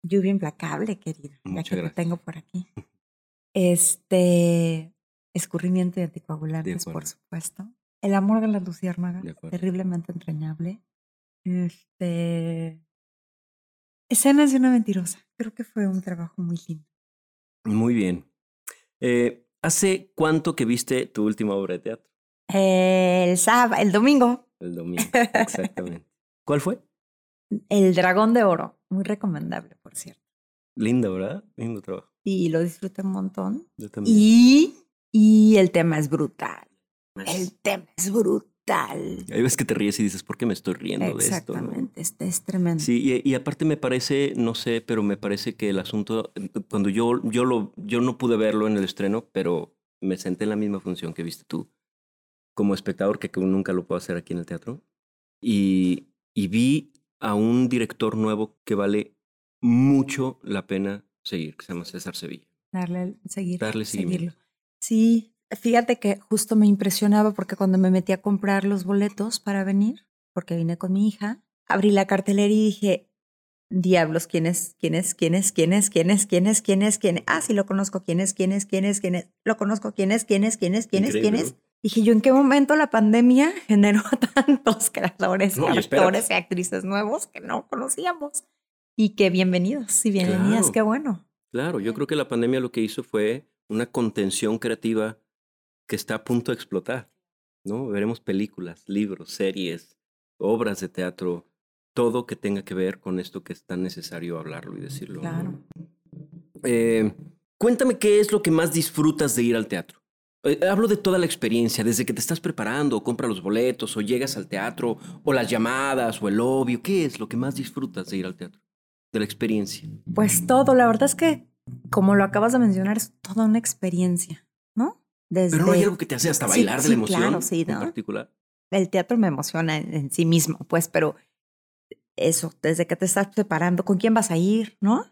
lluvia implacable, querido. ya que lo tengo por aquí. Este, escurrimiento de anticoagulantes, por supuesto. El amor de las luciérnagas, terriblemente entrañable. Este. Escenas de una mentirosa. Creo que fue un trabajo muy lindo. Muy bien. Eh, ¿Hace cuánto que viste tu última obra de teatro? el sábado, el domingo. El domingo, exactamente. ¿Cuál fue? El Dragón de Oro. Muy recomendable, por cierto. Lindo, ¿verdad? Lindo trabajo. Y lo disfruté un montón. Yo también. Y, y el tema es brutal. El tema es brutal. Hay veces que te ríes y dices, ¿por qué me estoy riendo de esto? Exactamente, este es tremendo. Sí, y, aparte me parece, no sé, pero me parece que el asunto, cuando yo, yo, lo, yo no pude verlo en el estreno, pero me senté en la misma función que viste tú, como espectador, que, nunca lo puedo hacer aquí en el teatro, y, y vi a un director nuevo que vale mucho la pena seguir, que se llama César Sevilla. Darle, seguir, Darle seguirlo. Sí, Fíjate que justo me impresionaba porque cuando me metí a comprar los boletos para venir, porque vine con mi hija, abrí la cartelera y dije, diablos, ¿quién es? ¿Quién es? ¿Quién es? ¿Quién es? ¿Quién es? ¿Quién es? ¿Quién es? ¿Quién es? Ah, sí, lo conozco. ¿Quién es? ¿Quién es? ¿Quién es? ¿Quién es? Lo conozco. ¿Quién es? ¿Quién es? ¿Quién es? ¿Quién es? ¿Quién es? Dije yo, ¿en qué momento la pandemia generó a tantos creadores, actores y actrices nuevos que no conocíamos? Y que bienvenidos y bienvenidas, qué bueno. Claro, yo creo que la pandemia lo que hizo fue una contención creativa que está a punto de explotar. ¿no? Veremos películas, libros, series, obras de teatro, todo que tenga que ver con esto que es tan necesario hablarlo y decirlo. Claro. Eh, cuéntame qué es lo que más disfrutas de ir al teatro. Eh, hablo de toda la experiencia, desde que te estás preparando, o compras los boletos, o llegas al teatro, o las llamadas, o el obvio. ¿Qué es lo que más disfrutas de ir al teatro? De la experiencia. Pues todo, la verdad es que, como lo acabas de mencionar, es toda una experiencia, ¿no? Pero no hay algo que te hace hasta bailar de la emoción claro, sí, ¿no? en particular. El teatro me emociona en, sí mismo, pues, pero eso, desde que te estás preparando, ¿con quién vas a ir, no?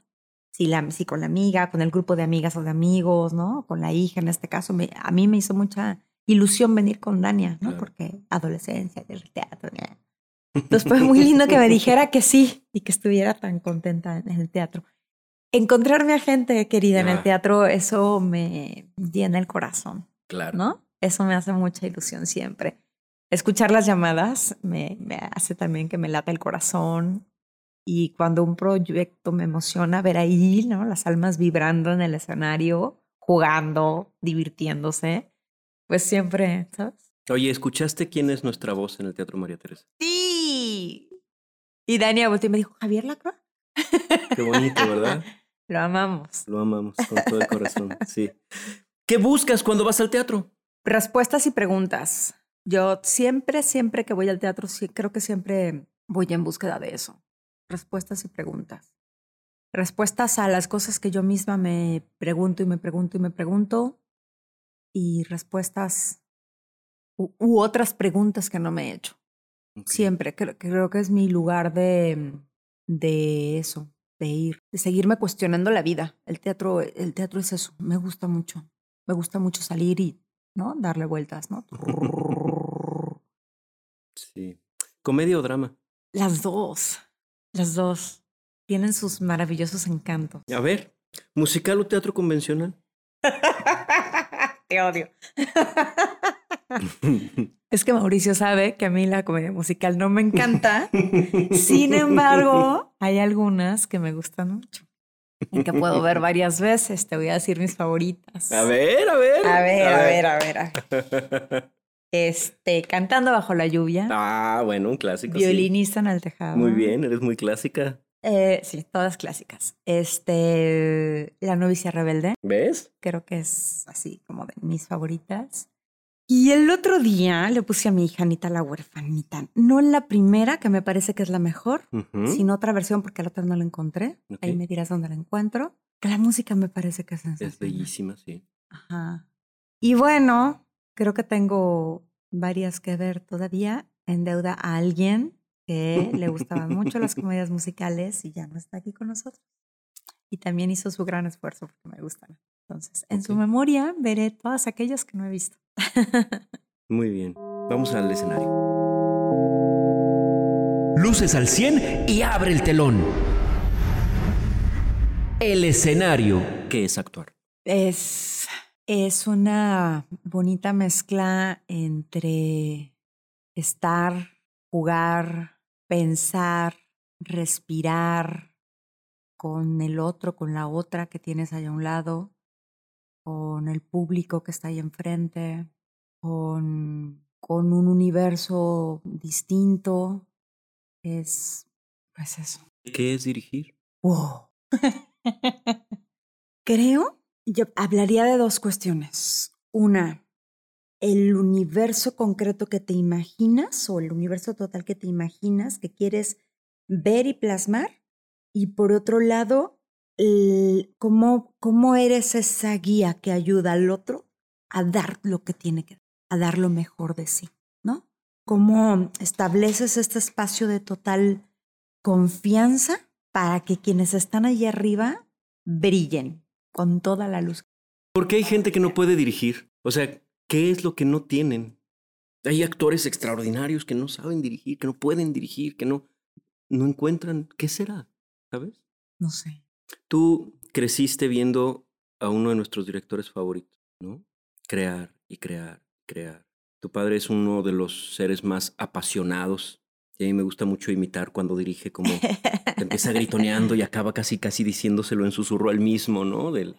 Si, la, si con la amiga, con el grupo de amigas o de amigos, ¿no? Con la hija en este caso. Me, a mí me hizo mucha ilusión venir con Dania, ¿no? Porque adolescencia, del teatro. Entonces fue muy lindo que me dijera que sí y que estuviera tan contenta en el teatro encontrarme a gente querida en el teatro, eso me llena el corazón. Claro. ¿No? Eso me hace mucha ilusión siempre. Escuchar las llamadas me, me hace también que me lata el corazón. Y cuando un proyecto me emociona, ver ahí, ¿no? Las almas vibrando en el escenario, jugando, divirtiéndose, pues siempre, ¿sabes? Oye, ¿escuchaste quién es nuestra voz en el Teatro María Teresa? Sí. Y Dania volteó y me dijo, Javier Lacroix. Qué bonito, ¿verdad? Lo amamos. Lo amamos con todo el corazón, sí. ¿Qué buscas cuando vas al teatro? Respuestas y preguntas. Yo siempre, siempre que voy al teatro, creo que siempre voy en búsqueda de eso. Respuestas y preguntas. Respuestas a las cosas que yo misma me pregunto y me pregunto y me pregunto. Y respuestas u, otras preguntas que no me he hecho. Siempre creo que es mi lugar de, de eso, de ir, de seguirme cuestionando la vida. El teatro, el teatro es eso, me gusta mucho. Me gusta mucho salir y, ¿no? Darle vueltas, ¿no? Sí. ¿Comedia o drama? Las dos, las dos. tienen sus maravillosos encantos. A ver, ¿musical o teatro convencional? Te odio. es que Mauricio sabe que a mí la comedia musical no me encanta. Sin embargo, hay algunas que me gustan mucho. Y que puedo ver varias veces. Te voy a decir mis favoritas. A ver, a ver. A ver, a ver, a ver. A ver. Este, Cantando bajo la lluvia. Ah, bueno, un clásico. sí. Violinista en el tejado. Muy bien, eres muy clásica. Eh, sí, todas clásicas. Este, La novicia rebelde. ¿Ves? Creo que es así como de mis favoritas. Y el otro día le puse a mi hija Anita la huerfanita. No la primera, que me parece que es la mejor, sino otra versión porque la otra no la encontré. Ahí Ok. me dirás dónde la encuentro. Que la música me parece que es sensacional. Es bellísima, sí. Ajá. Y bueno, creo que tengo varias que ver todavía. En deuda a alguien que le gustaban mucho las comedias musicales y ya no está aquí con nosotros. Y también hizo su gran esfuerzo porque me gustan. Entonces, en su memoria veré todas aquellas que no he visto. Muy bien. Vamos al escenario. Luces al 100 y abre el telón. El escenario. ¿Qué es actuar? Es, es una bonita mezcla entre estar, jugar, pensar, respirar con el otro, con la otra que tienes allá a un lado, con el público que está ahí enfrente, con, con un universo distinto. Es, pues eso. ¿Qué es dirigir? Wow. Creo, yo hablaría de dos cuestiones. Una, el universo concreto que te imaginas o el universo total que te imaginas, que quieres ver y plasmar. Y por otro lado, cómo, cómo eres esa guía que ayuda al otro a dar lo que tiene que dar, a dar lo mejor de sí, ¿no? Cómo estableces este espacio de total confianza para que quienes están allí arriba brillen con toda la luz. ¿Por qué hay gente que no puede dirigir? O sea, ¿qué es lo que no tienen? Hay actores extraordinarios que no saben dirigir, que no pueden dirigir, que no, no encuentran. ¿Qué será? ¿Sabes? No sé. Tú creciste viendo a uno de nuestros directores favoritos, ¿no? Crear y crear, crear. Tu padre es uno de los seres más apasionados. Y a mí me gusta mucho imitar cuando dirige como que empieza gritoneando y acaba casi casi diciéndoselo en susurro al mismo, ¿no? De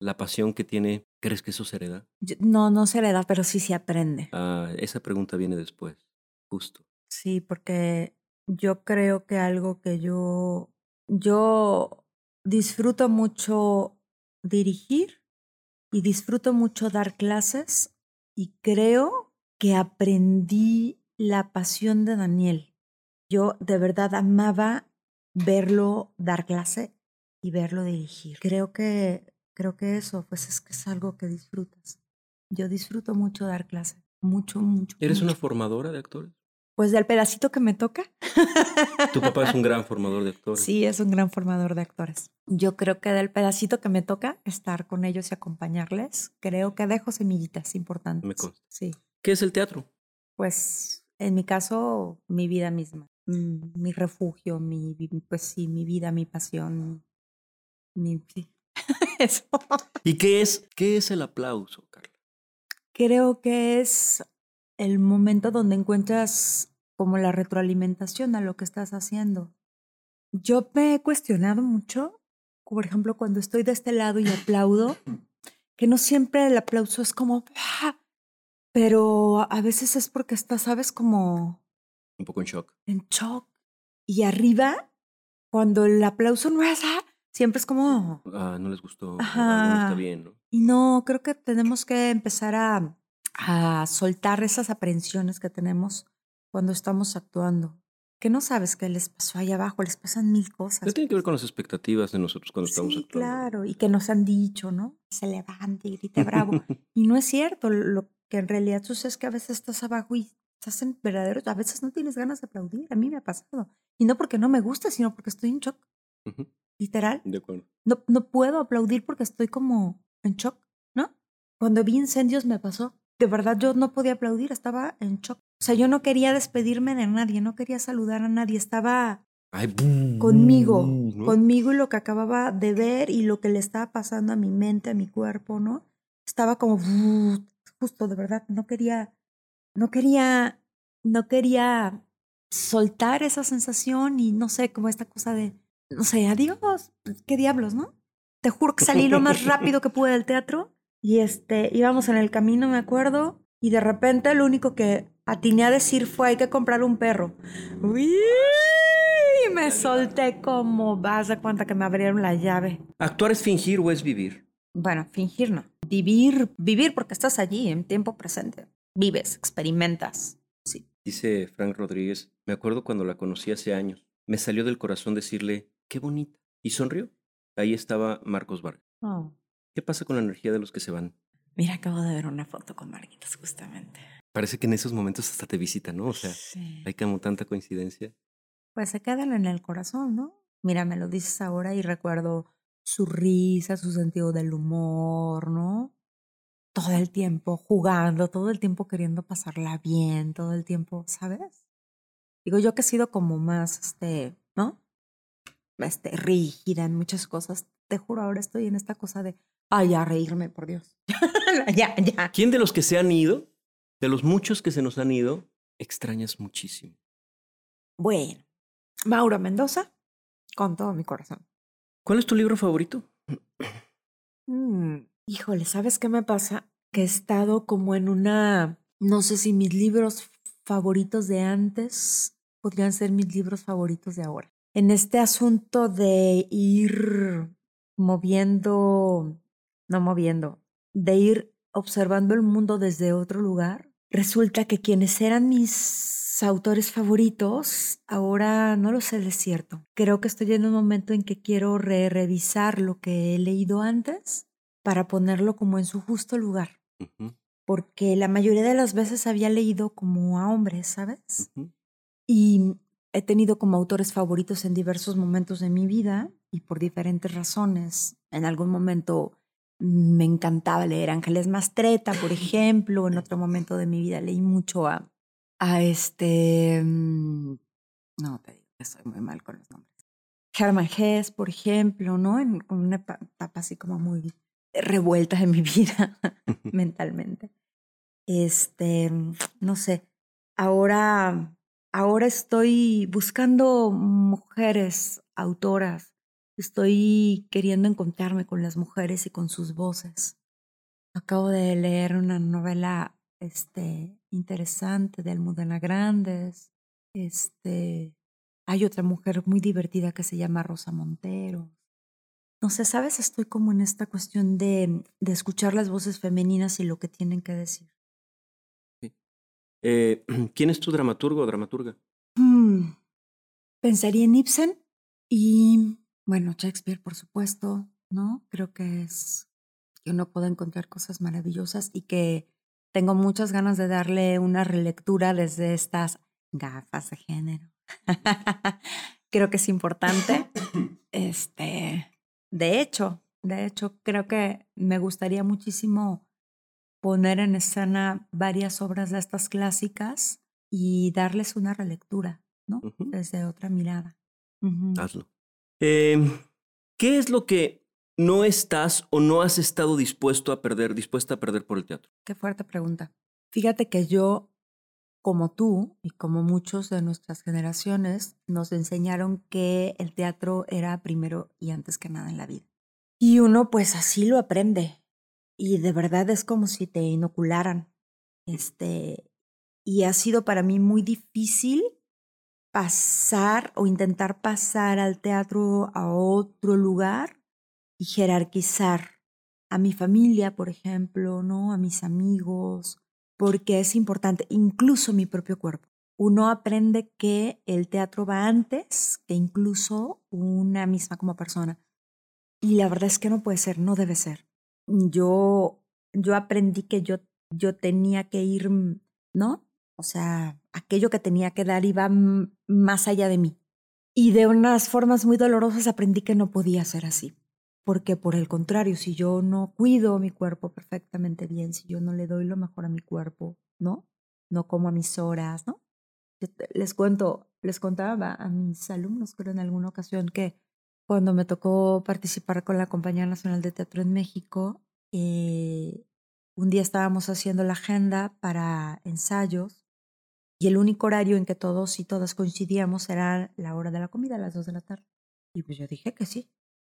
la pasión que tiene. ¿Crees que eso se hereda? Yo- no, no se le da, pero sí se aprende. Ah, esa pregunta viene después, justo. Sí, porque yo creo que algo que yo, yo disfruto mucho dirigir y disfruto mucho dar clases y creo que aprendí la pasión de Daniel. Yo de verdad amaba verlo dar clase y verlo dirigir. Creo que, creo que eso, pues es que es algo que disfrutas. Yo disfruto mucho dar clase, mucho, mucho. ¿Eres una formadora de actores? Pues del pedacito que me toca. Tu papá es un gran formador de actores. Sí, es un gran formador de actores. Yo creo que del pedacito que me toca estar con ellos y acompañarles, creo que dejo semillitas importantes. Me consta. Sí, ¿Qué es el teatro? pues en mi caso, mi vida misma, mi refugio, mi, pues sí, mi vida, mi pasión, mi, sí. Eso. ¿Y qué es, qué es el aplauso, Carla? Creo que es el momento donde encuentras como la retroalimentación a lo que estás haciendo. Yo me he cuestionado mucho, por ejemplo, cuando estoy de este lado y aplaudo, que no siempre el aplauso es como, "Ah", pero a veces es porque estás, sabes, como Un poco en shock. en shock. Y arriba, cuando el aplauso no es, "Ah", siempre es como, Ah, no les gustó. ah, Ajá. no está bien, ¿no? Y no, creo que tenemos que empezar a, a soltar esas aprensiones que tenemos cuando estamos actuando. Que no sabes qué les pasó ahí abajo, les pasan mil cosas. Pero tiene que ver con las expectativas de nosotros cuando estamos sí, actuando. claro, y que nos han dicho, ¿no? Se levante y grite bravo. y no es cierto, lo que en realidad sucede es que a veces estás abajo y estás en verdaderos, a veces no tienes ganas de aplaudir, a mí me ha pasado. Y no porque no me gusta, sino porque estoy en shock, literal. De acuerdo. No, no puedo aplaudir porque estoy como en shock, ¿no? Cuando vi incendios me pasó. De verdad yo no podía aplaudir, estaba en shock. O sea, yo no quería despedirme de nadie, no quería saludar a nadie, estaba conmigo, conmigo y lo que acababa de ver y lo que le estaba pasando a mi mente, a mi cuerpo, ¿no? Estaba como justo, de verdad, no quería, no quería, no quería soltar esa sensación y no sé, como esta cosa de, no sé, adiós, qué diablos, ¿no? Te juro que salí lo más rápido que pude del teatro y este, íbamos en el camino, me acuerdo, y de repente lo único que atiné a decir fue hay que comprar un perro. Uy, me solté como vas a cuenta que me abrieron la llave. ¿Actuar es fingir o es vivir? Bueno, fingir no. Vivir, vivir porque estás allí en tiempo presente. Vives, experimentas. Sí. Dice Frank Rodríguez, me acuerdo cuando la conocí hace años. Me salió del corazón decirle, qué bonita. Y sonrió. Ahí estaba Marcos Vargas. Oh. ¿Qué pasa con la energía de los que se van? Mira, acabo de ver una foto con Marquitos justamente. Parece que en esos momentos hasta te visita, ¿no? O sea, hay como tanta coincidencia. Pues se quedan en el corazón, ¿no? Mira, me lo dices ahora y recuerdo su risa, su sentido del humor, ¿no? Todo el tiempo jugando, todo el tiempo queriendo pasarla bien, todo el tiempo, ¿sabes? Digo, yo que he sido como más, este, ¿no? Este, rígida en muchas cosas. Te juro, ahora estoy en esta cosa de, ay, a reírme, por Dios. ya, ya. ¿Quién de los que se han ido, de los muchos que se nos han ido, extrañas muchísimo? Bueno, Mauro Mendoza, con todo mi corazón. ¿Cuál es tu libro favorito? Mm, híjole, ¿sabes qué me pasa? Que he estado como en una, no sé si mis libros favoritos de antes podrían ser mis libros favoritos de ahora. En este asunto de ir moviendo, no moviendo, de ir observando el mundo desde otro lugar, resulta que quienes eran mis autores favoritos, ahora no lo sé de cierto. Creo que estoy en un momento en que quiero re revisar lo que he leído antes para ponerlo como en su justo lugar. Porque la mayoría de las veces había leído como a hombres, ¿sabes? Y he tenido como autores favoritos en diversos momentos de mi vida y por diferentes razones. En algún momento me encantaba leer Ángeles Mastreta, por ejemplo. En otro momento de mi vida leí mucho a, a este... Mm, no, te digo que soy muy mal con los nombres. Hermann Hesse, por ejemplo, ¿no? En una etapa así como muy revuelta en mi vida mentalmente. Este, no sé, ahora, ahora estoy buscando mujeres autoras Estoy queriendo encontrarme con las mujeres y con sus voces. Acabo de leer una novela este, interesante de Almudena Grandes. Este, hay otra mujer muy divertida que se llama Rosa Montero. No sé, sabes, estoy como en esta cuestión de, de escuchar las voces femeninas y lo que tienen que decir. Eh, ¿Quién es tu dramaturgo o dramaturga? Hmm, pensaría en Ibsen y bueno, Shakespeare, por supuesto, ¿no? Creo que es que uno puede encontrar cosas maravillosas y que tengo muchas ganas de darle una relectura desde estas gafas de género. creo que es importante. Este, de hecho, de hecho, creo que me gustaría muchísimo poner en escena varias obras de estas clásicas y darles una relectura, ¿no? Desde otra mirada. Hazlo. Em, ¿Qué es lo que no estás o no has estado dispuesto a perder, dispuesta a perder por el teatro? Qué fuerte pregunta. Fíjate que yo, como tú y como muchos de nuestras generaciones, nos enseñaron que el teatro era primero y antes que nada en la vida. Y uno pues así lo aprende. Y de verdad es como si te inocularan. Este, y ha sido para mí muy difícil pasar o intentar pasar al teatro a otro lugar y jerarquizar a mi familia, por ejemplo, ¿no? A mis amigos, porque es importante, incluso mi propio cuerpo. Uno aprende que el teatro va antes que incluso una misma como persona. Y la verdad es que no puede ser, no debe ser. Yo, yo aprendí que yo, yo tenía que ir, ¿no? O sea, aquello que tenía que dar iba más allá de mí. Y de unas formas muy dolorosas aprendí que no podía ser así. Porque por el contrario, si yo no cuido mi cuerpo perfectamente bien, si yo no le doy lo mejor a mi cuerpo, ¿no? No como a mis horas, ¿no? les cuento, les contaba a mis alumnos, creo en alguna ocasión, que cuando me tocó participar con la Compañía Nacional de Teatro en México, eh, un día estábamos haciendo la agenda para ensayos y el único horario en que todos y todas coincidíamos era la hora de la comida, a las dos de la tarde. Y pues yo dije que sí.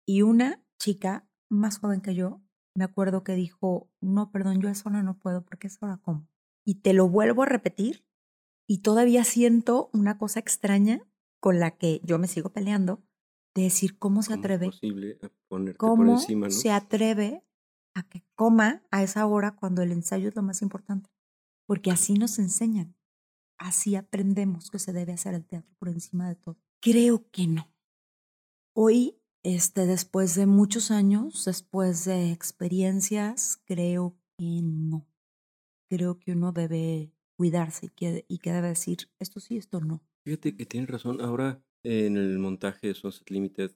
Y una chica más joven que yo, me acuerdo que dijo, no, perdón, yo a esa hora no puedo porque es hora como. Y te lo vuelvo a repetir y todavía siento una cosa extraña con la que yo me sigo peleando, de decir cómo se ¿Cómo atreve, a ponerte cómo por encima, ¿no? se atreve a que coma a esa hora cuando el ensayo es lo más importante. Porque así nos enseñan, así aprendemos que se debe hacer el teatro por encima de todo. Creo que no. Hoy, este, después de muchos años, después de experiencias, creo que no. Creo que uno debe cuidarse y que, y que debe decir esto sí, esto no. Fíjate que tienes razón. Ahora, en el montaje de Sunset Limited,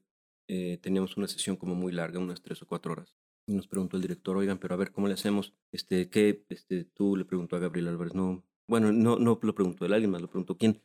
eh, teníamos una sesión como muy larga, unas tres o cuatro horas. Y nos preguntó el director, oigan, pero a ver, ¿cómo le hacemos? Este, ¿qué? Este, tú le preguntó a Gabriel Álvarez, no. Bueno, no, no lo preguntó él, alguien más lo preguntó. ¿Quién?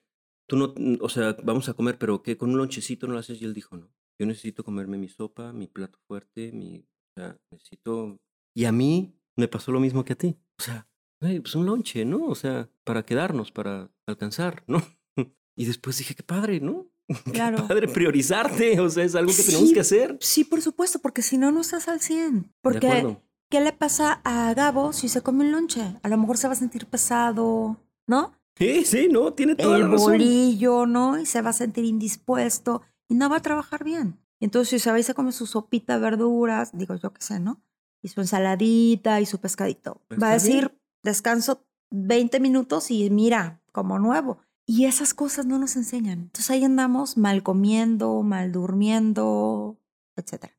Tú no, o sea, vamos a comer, pero ¿qué? ¿Con un lonchecito no lo haces? Y él dijo, no. Yo necesito comerme mi sopa, mi plato fuerte, mi. O sea, necesito. Y a mí me pasó lo mismo que a ti. O sea, güey, pues un lonche, ¿no? O sea, para quedarnos, para alcanzar, ¿no? Y después dije, qué padre, ¿no? Claro. Qué padre priorizarte, o sea, es algo que tenemos Sí, que hacer. Sí, por supuesto, porque si no, no estás al 100. De Porque. ¿qué le pasa a Gabo si se come un lonche? A lo mejor se va a sentir pesado, ¿no? Sí, sí, no, tiene toda la el razón. bolillo, ¿no? Y se va a sentir indispuesto y no va a trabajar bien. Entonces, si y se come su sopita de verduras, digo yo qué sé, ¿no? Y su ensaladita y su pescadito. Pues va a bien. decir, descanso 20 minutos y mira, como nuevo. Y esas cosas no nos enseñan. Entonces ahí andamos mal comiendo, mal durmiendo, etc.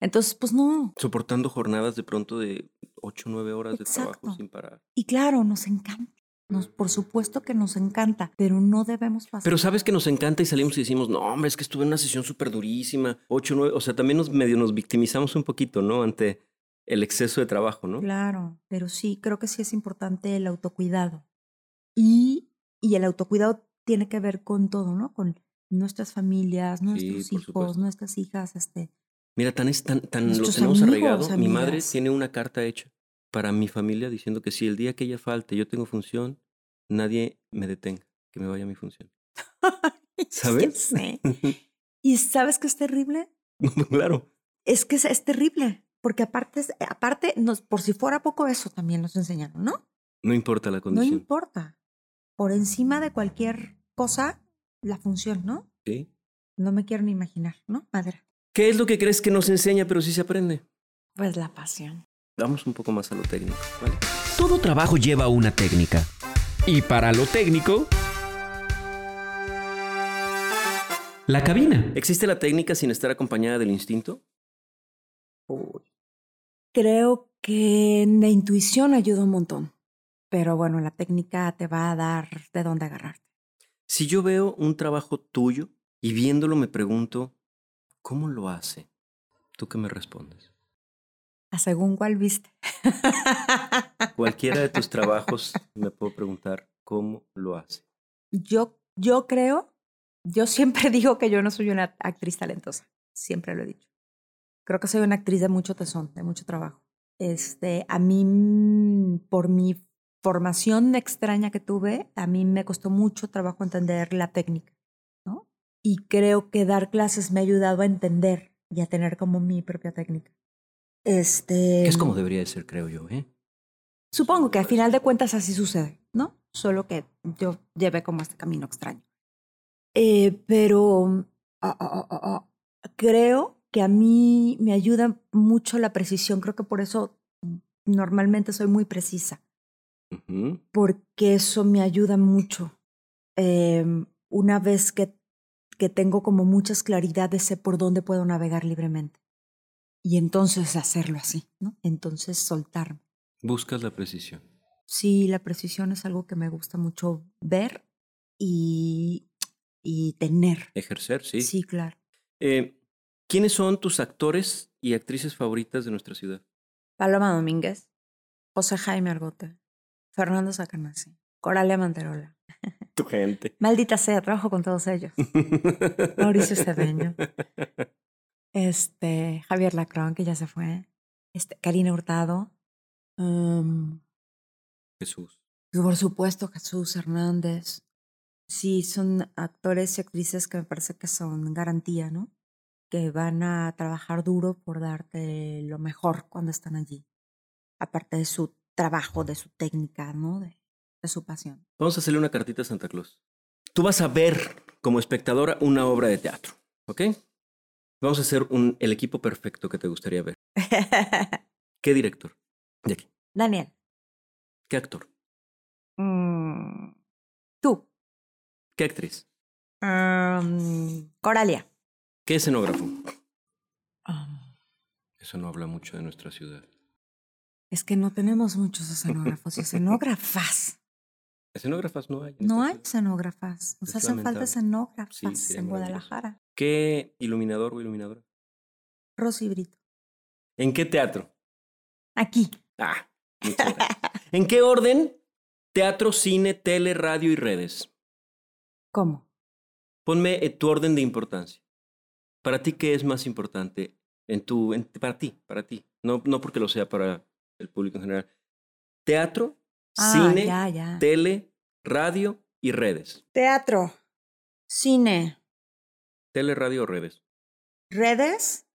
Entonces, pues no. Soportando jornadas de pronto de 8 o 9 horas de trabajo sin parar. Y claro, nos encanta. Nos, por supuesto que nos encanta, pero no debemos pasar. Pero sabes que nos encanta y salimos y decimos, no, hombre, es que estuve en una sesión súper durísima, 8 9, o sea, también nos medio nos victimizamos un poquito, ¿no? Ante el exceso de trabajo, ¿no? Claro, pero sí, creo que sí es importante el autocuidado. Y, y el autocuidado tiene que ver con todo, ¿no? Con nuestras familias, nuestros hijos, nuestras hijas, este. Mira, tan es tan, tan lo tenemos amigos, arraigado. Mi madre tiene una carta hecha para mi familia diciendo que si el día que ella falte yo tengo función, nadie me detenga, que me vaya a mi función. ¿Sabes? ¿Y sabes qué es terrible? claro. Es que es, es terrible, porque aparte, es- aparte nos, por si fuera poco eso también nos enseñaron, ¿no? No importa la No condición. importa. Por encima de cualquier cosa, la función, ¿no? ¿sí? No me quiero ni imaginar, ¿no? Madre. ¿Qué es lo que crees que nos enseña, pero sí se aprende? Pues la pasión. Vamos un poco más a lo técnico, ¿vale? Todo trabajo lleva una técnica. Y para lo técnico... La cabina. ¿Existe la técnica sin estar acompañada del instinto? Creo que la intuición ayuda un montón. Pero bueno, la técnica te va a dar de dónde agarrarte. Si yo veo un trabajo tuyo y viéndolo me pregunto, ¿cómo lo hace? ¿Tú qué me respondes? A según cuál viste. Cualquiera de tus trabajos me puedo preguntar, ¿cómo lo hace? Yo, yo creo, yo siempre digo que yo no soy una actriz talentosa. Siempre lo he dicho. Creo que soy una actriz de mucho tesón, de mucho trabajo. Este, a mí, mm, por mi formación extraña que tuve, a mí me costó mucho trabajo entender la técnica, ¿no? Y creo que dar clases me ha ayudado a entender y a tener como mi propia técnica. Este, Que es como debería de ser, creo yo, ¿eh? Supongo que al final de cuentas así sucede, ¿no? Solo que yo llevé como este camino extraño. Eh, pero ah, ah, ah, creo que a mí me ayuda mucho la precisión. Creo que por eso normalmente soy muy precisa, porque eso me ayuda mucho. Em, una vez que, que tengo como muchas claridades, sé por dónde puedo navegar libremente. Y entonces hacerlo así, ¿no? Entonces soltarme. Buscas la precisión. Sí, la precisión es algo que me gusta mucho ver y, y tener. Ejercer, sí. Sí, claro. Eh, ¿Quiénes son tus actores y actrices favoritas de nuestra ciudad? Paloma Domínguez, José Jaime Argote, Fernando Sacanasi, Coralia Manterola, Tu gente. Maldita sea, trabajo con todos ellos. Mauricio Cedeño. Este, Javier Lacron, que ya se fue. Este, Karina Hurtado. um, Jesús. por supuesto, Jesús Hernández. Sí, son actores y actrices que me parece que son garantía, ¿no? Que van a trabajar duro por darte lo mejor cuando están allí. Aparte de su trabajo, de su técnica, ¿no? De, de su pasión. Vamos a hacerle una cartita a Santa Claus. Tú vas a ver como espectadora una obra de teatro, ¿ok? Vamos a hacer un, el equipo perfecto que te gustaría ver. ¿Qué director? Aquí. Daniel. ¿Qué actor? mm, tú. ¿Qué actriz? Um, Coralia. ¿Qué escenógrafo? Um, Eso no habla mucho de nuestra ciudad. es que no tenemos muchos escenógrafos y escenógrafas. Escenógrafas no hay. No hay escenógrafas. Nos Es hacen falta escenógrafas Sí, en. Guadalajara. ¿Qué iluminador o iluminadora? Rosy Brito. ¿En qué teatro? Aquí. Ah, muchas gracias. ¿En qué orden? Teatro, cine, tele, radio y redes. ¿Cómo? Ponme eh, tu orden de importancia. Para ti, ¿qué es más importante? En tu, en- para ti, para ti. No, no porque lo sea para el público en general. Teatro, Ah, cine, ya, ya. tele, radio y redes. Teatro. Cine. Tele, radio o redes. Redes.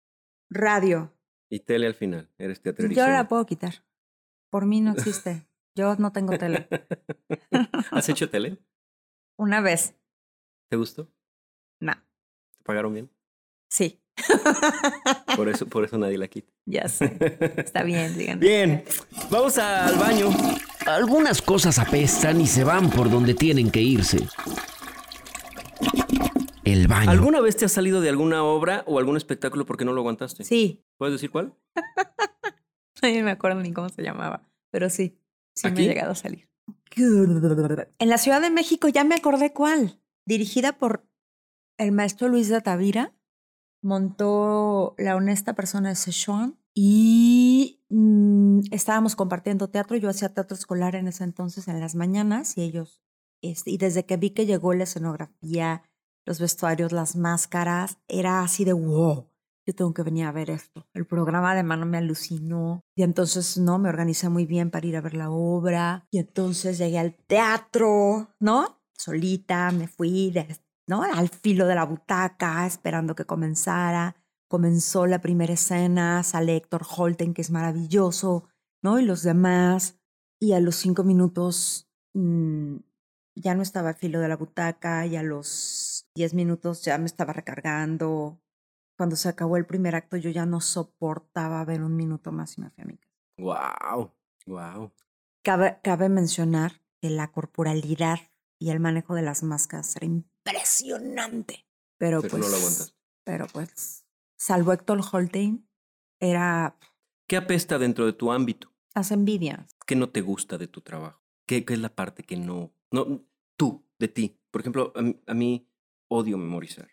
Radio. Y tele al final. Eres Yo teatrerizo. la puedo quitar. Por mí no existe. Yo no tengo tele. ¿Has hecho tele? Una vez. ¿Te gustó? No. ¿Te pagaron bien? Sí. Por eso, por eso nadie la quita. ya sé. Está bien, digan. Bien, vamos al baño. Algunas cosas apestan y se van por donde tienen que irse. El baño. ¿Alguna vez te has salido de alguna obra o algún espectáculo porque no lo aguantaste? Sí. ¿Puedes decir cuál? Ay, no me acuerdo ni cómo se llamaba. Pero sí. Sí me he llegado a salir. En la Ciudad de México ya me acordé cuál. Dirigida por el maestro Luis de Tavira. Montó La honesta persona de Sichuan. Y mm, estábamos compartiendo teatro. Yo hacía teatro escolar en ese entonces en las mañanas y ellos. este, y desde que vi que llegó la escenografía, los vestuarios, las máscaras, era así de wow. Yo tengo que venir a ver esto. El programa de mano me alucinó. Y entonces, no, me organicé muy bien para ir a ver la obra. Y entonces llegué al teatro, ¿no? Solita, me fui, de- ¿no? Al filo de la butaca, esperando que comenzara. Comenzó la primera escena, sale Héctor Holten, que es maravilloso, ¿no? Y los demás. Y a los cinco minutos mm, ya no estaba al filo de la butaca y a los diez minutos ya me estaba recargando. Cuando se acabó el primer acto yo ya no soportaba ver un minuto más y me fui a mi casa. Wow, wow. Cabe, cabe mencionar que la corporalidad y el manejo de las máscaras era impresionante. Pero, Pero pues, no lo aguantaste. Pero pues, salvo Héctor Holtein, era ¿Qué apesta dentro de tu ámbito? las envidias. ¿Qué no te gusta de tu trabajo? ¿Qué, qué es la parte que no, no, tú, de ti? Por ejemplo, a mí, a mí odio memorizar.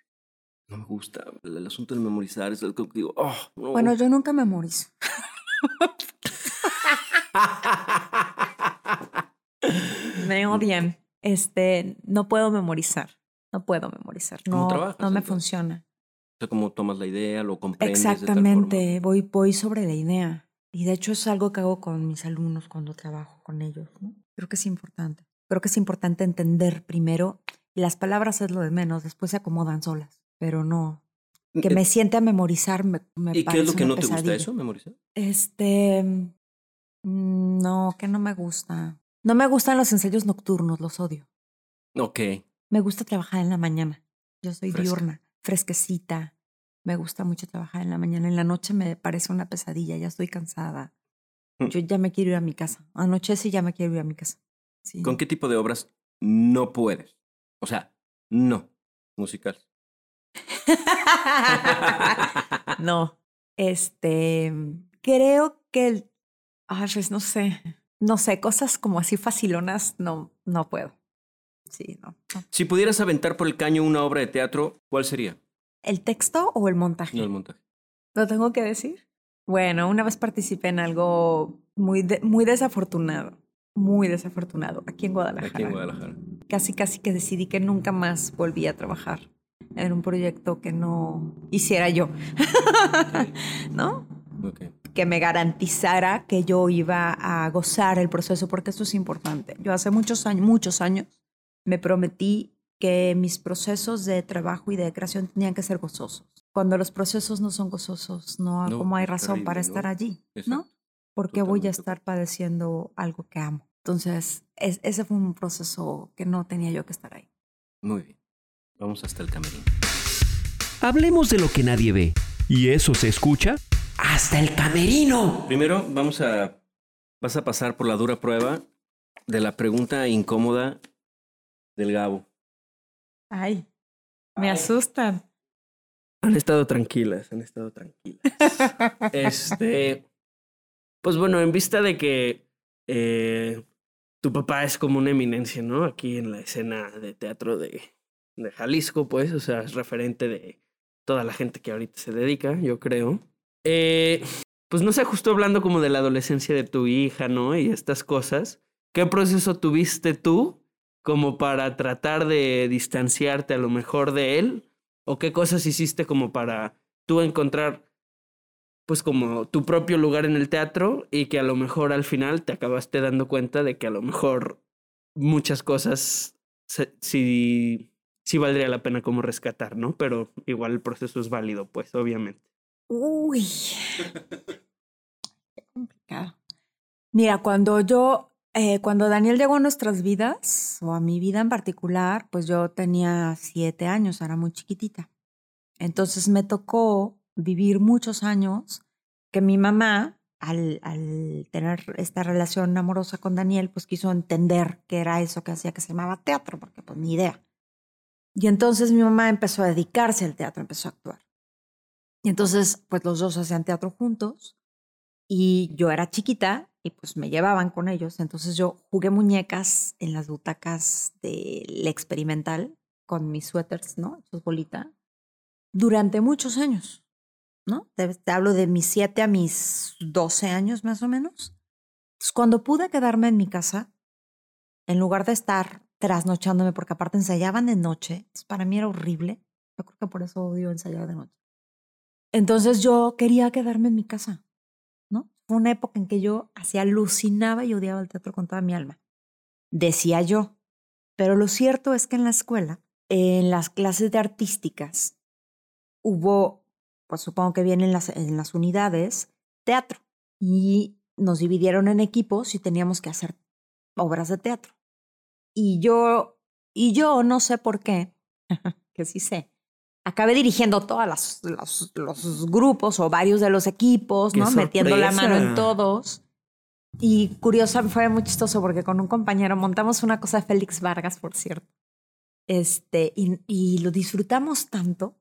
No me gusta. El, el asunto del memorizar es algo que digo, oh, no. Bueno, yo nunca memorizo. Me odian. Este, no puedo memorizar. No puedo memorizar. ¿Cómo No, trabajas, no me entonces? funciona. O sea, cómo tomas la idea, lo comprendes. de tal forma. Exactamente. Voy, voy sobre la idea. Y de hecho es algo que hago con mis alumnos cuando trabajo con ellos. ¿no? Creo que es importante. Creo que es importante entender primero. Y las palabras es lo de menos. Después se acomodan solas. Pero no. Que Eh, me siente a memorizar me, me ¿Y qué parece es lo que no te gusta eso, memorizar? Este. mm, No, que no me gusta. No me gustan los ensayos nocturnos, los odio. Ok. Me gusta trabajar en la mañana. Yo soy Fresca. diurna, fresquecita. Me gusta mucho trabajar en la mañana. En la noche me parece una pesadilla, ya estoy cansada. Mm. Yo ya me quiero ir a mi casa. Anoche sí ya me quiero ir a mi casa. Sí. ¿Con qué tipo de obras no puedes? O sea, no. Musical. no. Este. Creo que. el- Ay, pues no sé. No sé, cosas como así facilonas no, no puedo. Sí, no. no. Si pudieras aventar por el caño una obra de teatro, ¿cuál sería? ¿El texto o el montaje? No el montaje. ¿Lo tengo que decir? Bueno, una vez participé en algo muy, de- muy desafortunado. Muy desafortunado. Aquí en Guadalajara. Aquí en Guadalajara. casi casi que decidí que nunca más volví a trabajar en un proyecto que no hiciera yo, ¿no? Ok. Que me garantizara que yo iba a gozar el proceso, porque eso es importante. Yo hace muchos años, muchos años, me prometí que mis procesos de trabajo y de creación tenían que ser gozosos. Cuando los procesos no son gozosos, no, No, como hay razón para estar ¿no? allí, ¿no? Exacto. ¿Por qué voy a estar padeciendo algo que amo? Entonces, es- ese fue un proceso que no tenía yo que estar ahí. Muy bien. Vamos hasta el camerino. Hablemos de lo que nadie ve. ¿Y eso se escucha? ¡Hasta el camerino! Primero vamos a... Vas a pasar por la dura prueba de la pregunta incómoda del Gabo. Ay, me asustan. Han estado tranquilas, han estado tranquilas. Este, pues bueno, en vista de que eh, tu papá es como una eminencia, ¿no? Aquí en la escena de teatro de, de Jalisco, pues, o sea, es referente de toda la gente que ahorita se dedica, yo creo. Eh, pues no sé, justo hablando como de la adolescencia de tu hija, ¿no? Y estas cosas, ¿qué proceso tuviste tú como para tratar de distanciarte a lo mejor de él? ¿O qué cosas hiciste como para tú encontrar pues como tu propio lugar en el teatro y que a lo mejor al final te acabaste dando cuenta de que a lo mejor muchas cosas sí, sí valdría la pena como rescatar, ¿no? Pero igual el proceso es válido, pues, obviamente. Uy. Qué complicado. Mira, cuando yo, eh, cuando Daniel llegó a nuestras vidas, o a mi vida en particular, pues yo tenía siete años, era muy chiquitita. Entonces me tocó vivir muchos años que mi mamá, al, al tener esta relación amorosa con Daniel, pues quiso entender qué era eso que hacía que se llamaba teatro, porque pues ni idea. Y entonces mi mamá empezó a dedicarse al teatro, empezó a actuar. Y entonces, pues los dos hacían teatro juntos y yo era chiquita y pues me llevaban con ellos. Entonces yo jugué muñecas en las butacas del experimental con mis suéteres, ¿no? Hechos bolita, durante muchos años, ¿no? Te, hablo de mis 7 a mis 12 años más o menos. Entonces, cuando pude quedarme en mi casa, en lugar de estar trasnochándome, porque aparte ensayaban de noche, entonces para mí era horrible. Yo creo que por eso odio ensayar de noche. Entonces yo quería quedarme en mi casa. Fue una época en que yo así alucinaba y odiaba el teatro con toda mi alma. Decía yo. Pero lo cierto es que en la escuela, en las clases de artísticas, hubo, pues supongo que vienen en las, en las unidades, teatro. Y nos dividieron en equipos y teníamos que hacer obras de teatro. Y yo, y yo no sé por qué, que sí sé, acabé dirigiendo todos los, los, los grupos o varios de los equipos, ¡Qué ¿no? Metiendo la mano en todos. Y curiosa, fue muy chistoso porque con un compañero montamos una cosa de Félix Vargas, por cierto. Este, y, y lo disfrutamos tanto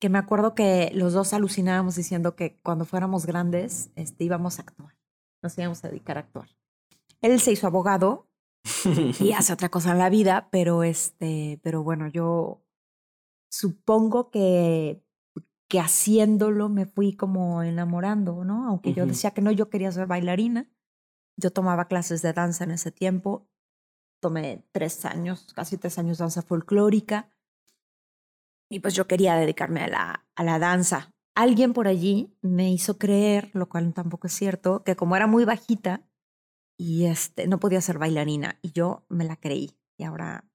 que me acuerdo que los dos alucinábamos diciendo que cuando fuéramos grandes este, íbamos a actuar, nos íbamos a dedicar a actuar. Él se hizo abogado y hace otra cosa en la vida, pero este, pero bueno, yo supongo que que haciéndolo me fui como enamorando, ¿no? Aunque yo decía que no, yo quería ser bailarina. Yo tomaba clases de danza en ese tiempo. Tomé tres años, casi tres años de danza folclórica. Y pues yo quería dedicarme a la, a la danza. Alguien por allí me hizo creer, lo cual tampoco es cierto, que como era muy bajita y este, no podía ser bailarina. Y yo me la creí. Y ahora,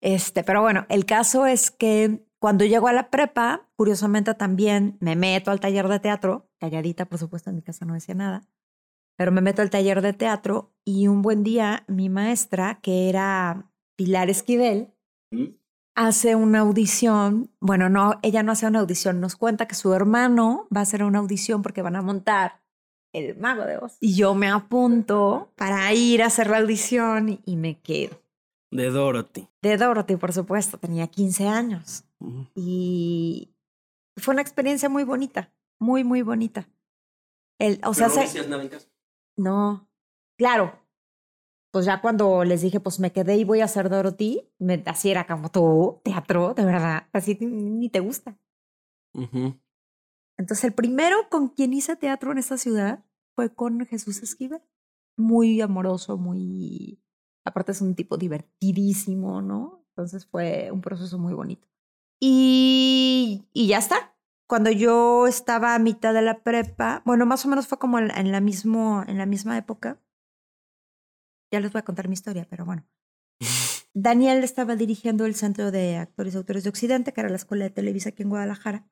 este, pero bueno, el caso es que cuando llego a la prepa, curiosamente también me meto al taller de teatro, calladita, por supuesto, en mi casa no decía nada, pero me meto al taller de teatro y un buen día mi maestra, que era Pilar Esquivel, ¿Mm? hace una audición, bueno, no, ella no hace una audición, nos cuenta que su hermano va a hacer una audición porque van a montar el mago de Oz. Y yo me apunto para ir a hacer la audición y, y me quedo. De Dorothy. De Dorothy, por supuesto, tenía 15 años. Y fue una experiencia muy bonita, muy, muy bonita. El, o sea, Pero no se- decías nada en casa. no, claro. Pues ya cuando les dije, pues me quedé y voy a hacer Dorothy, me, así era como tú, teatro, de verdad, así ni- te gusta. Entonces, el primero con quien hice teatro en esta ciudad fue con Jesús Esquivel. Muy amoroso, muy Aparte es un tipo divertidísimo, ¿no? Entonces fue un proceso muy bonito. Y, y ya está. Cuando yo estaba a mitad de la prepa, bueno, más o menos fue como en, en la, mismo, en la misma época. Ya les voy a contar mi historia, pero bueno. Daniel estaba dirigiendo el Centro de Actores y Autores de Occidente, que era la escuela de Televisa aquí en Guadalajara.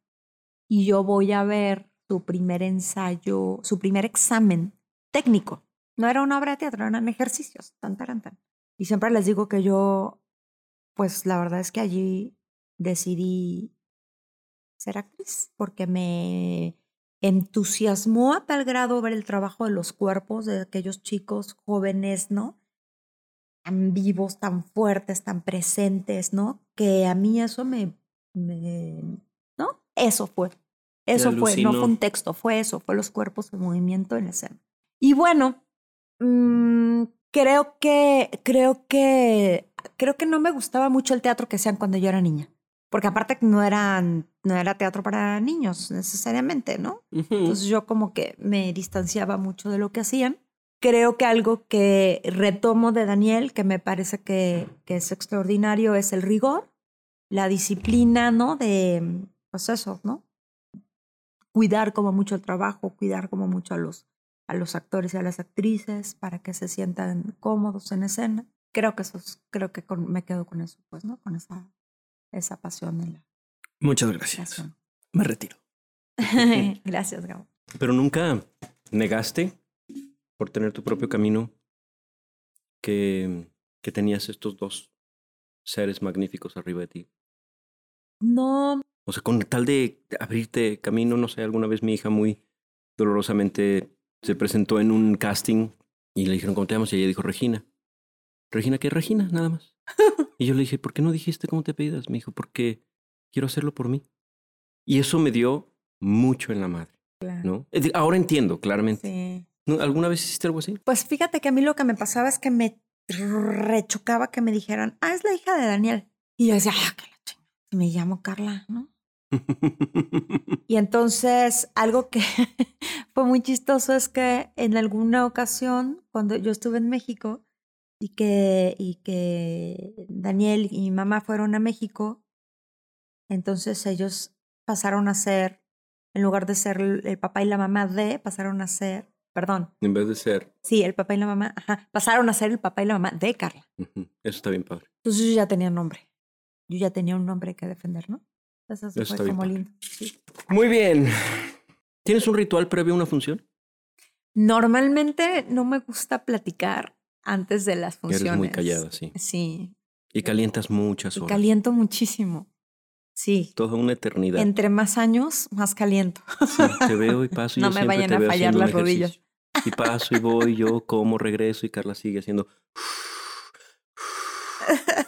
Y yo voy a ver su primer ensayo, su primer examen técnico. No era una obra de teatro, eran ejercicios, tan, tan, tan. Y siempre les digo que yo, pues la verdad es que allí decidí ser actriz porque me entusiasmó a tal grado ver el trabajo de los cuerpos de aquellos chicos jóvenes, ¿no? tan vivos, tan fuertes, tan presentes, ¿no? Que a mí eso me, me ¿no? Eso fue. Eso fue, no fue un texto, fue eso, fue los cuerpos en movimiento en la escena. Y bueno, mmm, creo que, creo que, creo que no me gustaba mucho el teatro que hacían cuando yo era niña. Porque aparte no eran, no era teatro para niños necesariamente, ¿no? Uh -huh. Entonces yo como que me distanciaba mucho de lo que hacían creo que algo que retomo de Daniel, que me parece que, que, es extraordinario, es el rigor, la disciplina, ¿no? De, pues eso, ¿no? Cuidar como mucho el trabajo, cuidar como mucho a los, a los actores y a las actrices para que se sientan cómodos en escena. Creo que eso es, creo que con, me quedo con eso, pues, ¿no? Con esa, esa pasión en la. Muchas gracias. Pasión. Me retiro. gracias, Gabo. Pero nunca negaste por tener tu propio camino, que, que tenías estos dos seres magníficos arriba de ti. No. O sea, con tal de abrirte camino, no sé, alguna vez mi hija muy dolorosamente se presentó en un casting y le dijeron, ¿cómo te llamas? Y ella dijo, Regina. ¿Regina qué? Regina, nada más. y yo le dije, ¿por qué no dijiste cómo te apellidas? Me dijo, porque quiero hacerlo por mí. Y eso me dio mucho en la madre. Claro. ¿no? Ahora entiendo, claramente. Sí. ¿Alguna vez hiciste algo así? Pues fíjate que a mí lo que me pasaba es que me rechocaba que me dijeran, ah, es la hija de Daniel. Y yo decía, ah, que la chingada. Me llamo Carla, ¿no? y entonces algo que fue muy chistoso es que en alguna ocasión, cuando yo estuve en México y que, y que Daniel y mi mamá fueron a México, entonces ellos pasaron a ser, en lugar de ser el papá y la mamá de, pasaron a ser perdón. En vez de ser. Sí, el papá y la mamá, ajá, pasaron a ser el papá y la mamá de Carla. Uh -huh. Eso está bien padre. Entonces yo ya tenía nombre. Yo ya tenía un nombre que defender, ¿no? Eso, como lindo. Sí. Muy bien. ¿Tienes un ritual previo a una función? Normalmente no me gusta platicar antes de las funciones. Eres muy callada, sí. Sí. Y calientas muchas horas. Y caliento muchísimo. Sí. Toda una eternidad. Entre más años, más caliento. Sí, te veo y paso. Y no yo me vayan a fallar las rodillas. Y paso y voy, yo como, regreso y Carla sigue haciendo.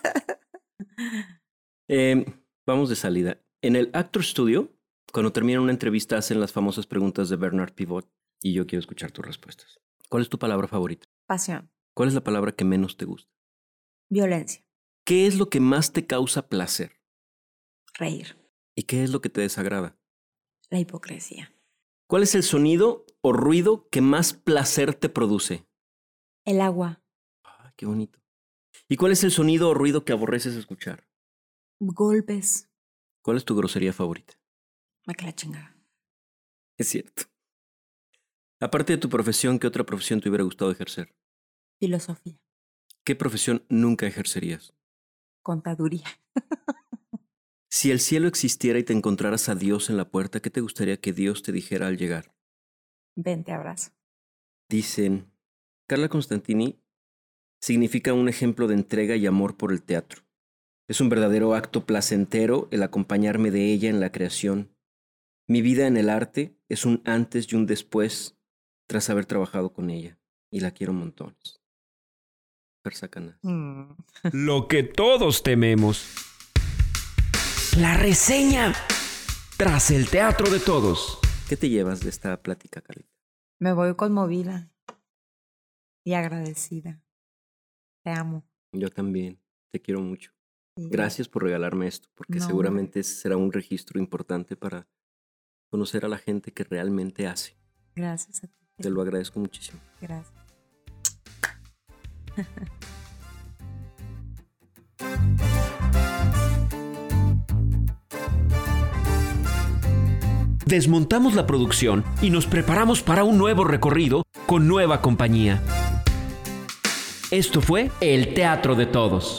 Eh, vamos de salida. En el Actor Studio, cuando termina una entrevista, hacen las famosas preguntas de Bernard Pivot y yo quiero escuchar tus respuestas. ¿Cuál es tu palabra favorita? Pasión. ¿Cuál es la palabra que menos te gusta? Violencia. ¿Qué es lo que más te causa placer? Reír. ¿Y qué es lo que te desagrada? La hipocresía. ¿Cuál es el sonido o ruido que más placer te produce? El agua. Ah, qué bonito. ¿Y cuál es el sonido o ruido que aborreces escuchar? Golpes. ¿Cuál es tu grosería favorita? Me que la chingada. Es cierto. Aparte de tu profesión, ¿qué otra profesión te hubiera gustado ejercer? Filosofía. ¿Qué profesión nunca ejercerías? Contaduría. Si el cielo existiera y te encontraras a Dios en la puerta, ¿qué te gustaría que Dios te dijera al llegar? Ven, te abrazo. Dicen, Carla Constantini significa un ejemplo de entrega y amor por el teatro. Es un verdadero acto placentero el acompañarme de ella en la creación. Mi vida en el arte es un antes y un después tras haber trabajado con ella. Y la quiero montones. Persacana. Mm. Lo que todos tememos. La reseña. Tras el teatro de todos. ¿Qué te llevas de esta plática, Carlita? Me voy conmovida y agradecida. Te amo. Yo también. Te quiero mucho. Gracias por regalarme esto, porque seguramente será un registro importante para conocer a la gente que realmente hace. Gracias a ti. Te lo agradezco muchísimo. Gracias. Desmontamos la producción y nos preparamos para un nuevo recorrido con nueva compañía. Esto fue El Teatro de Todos.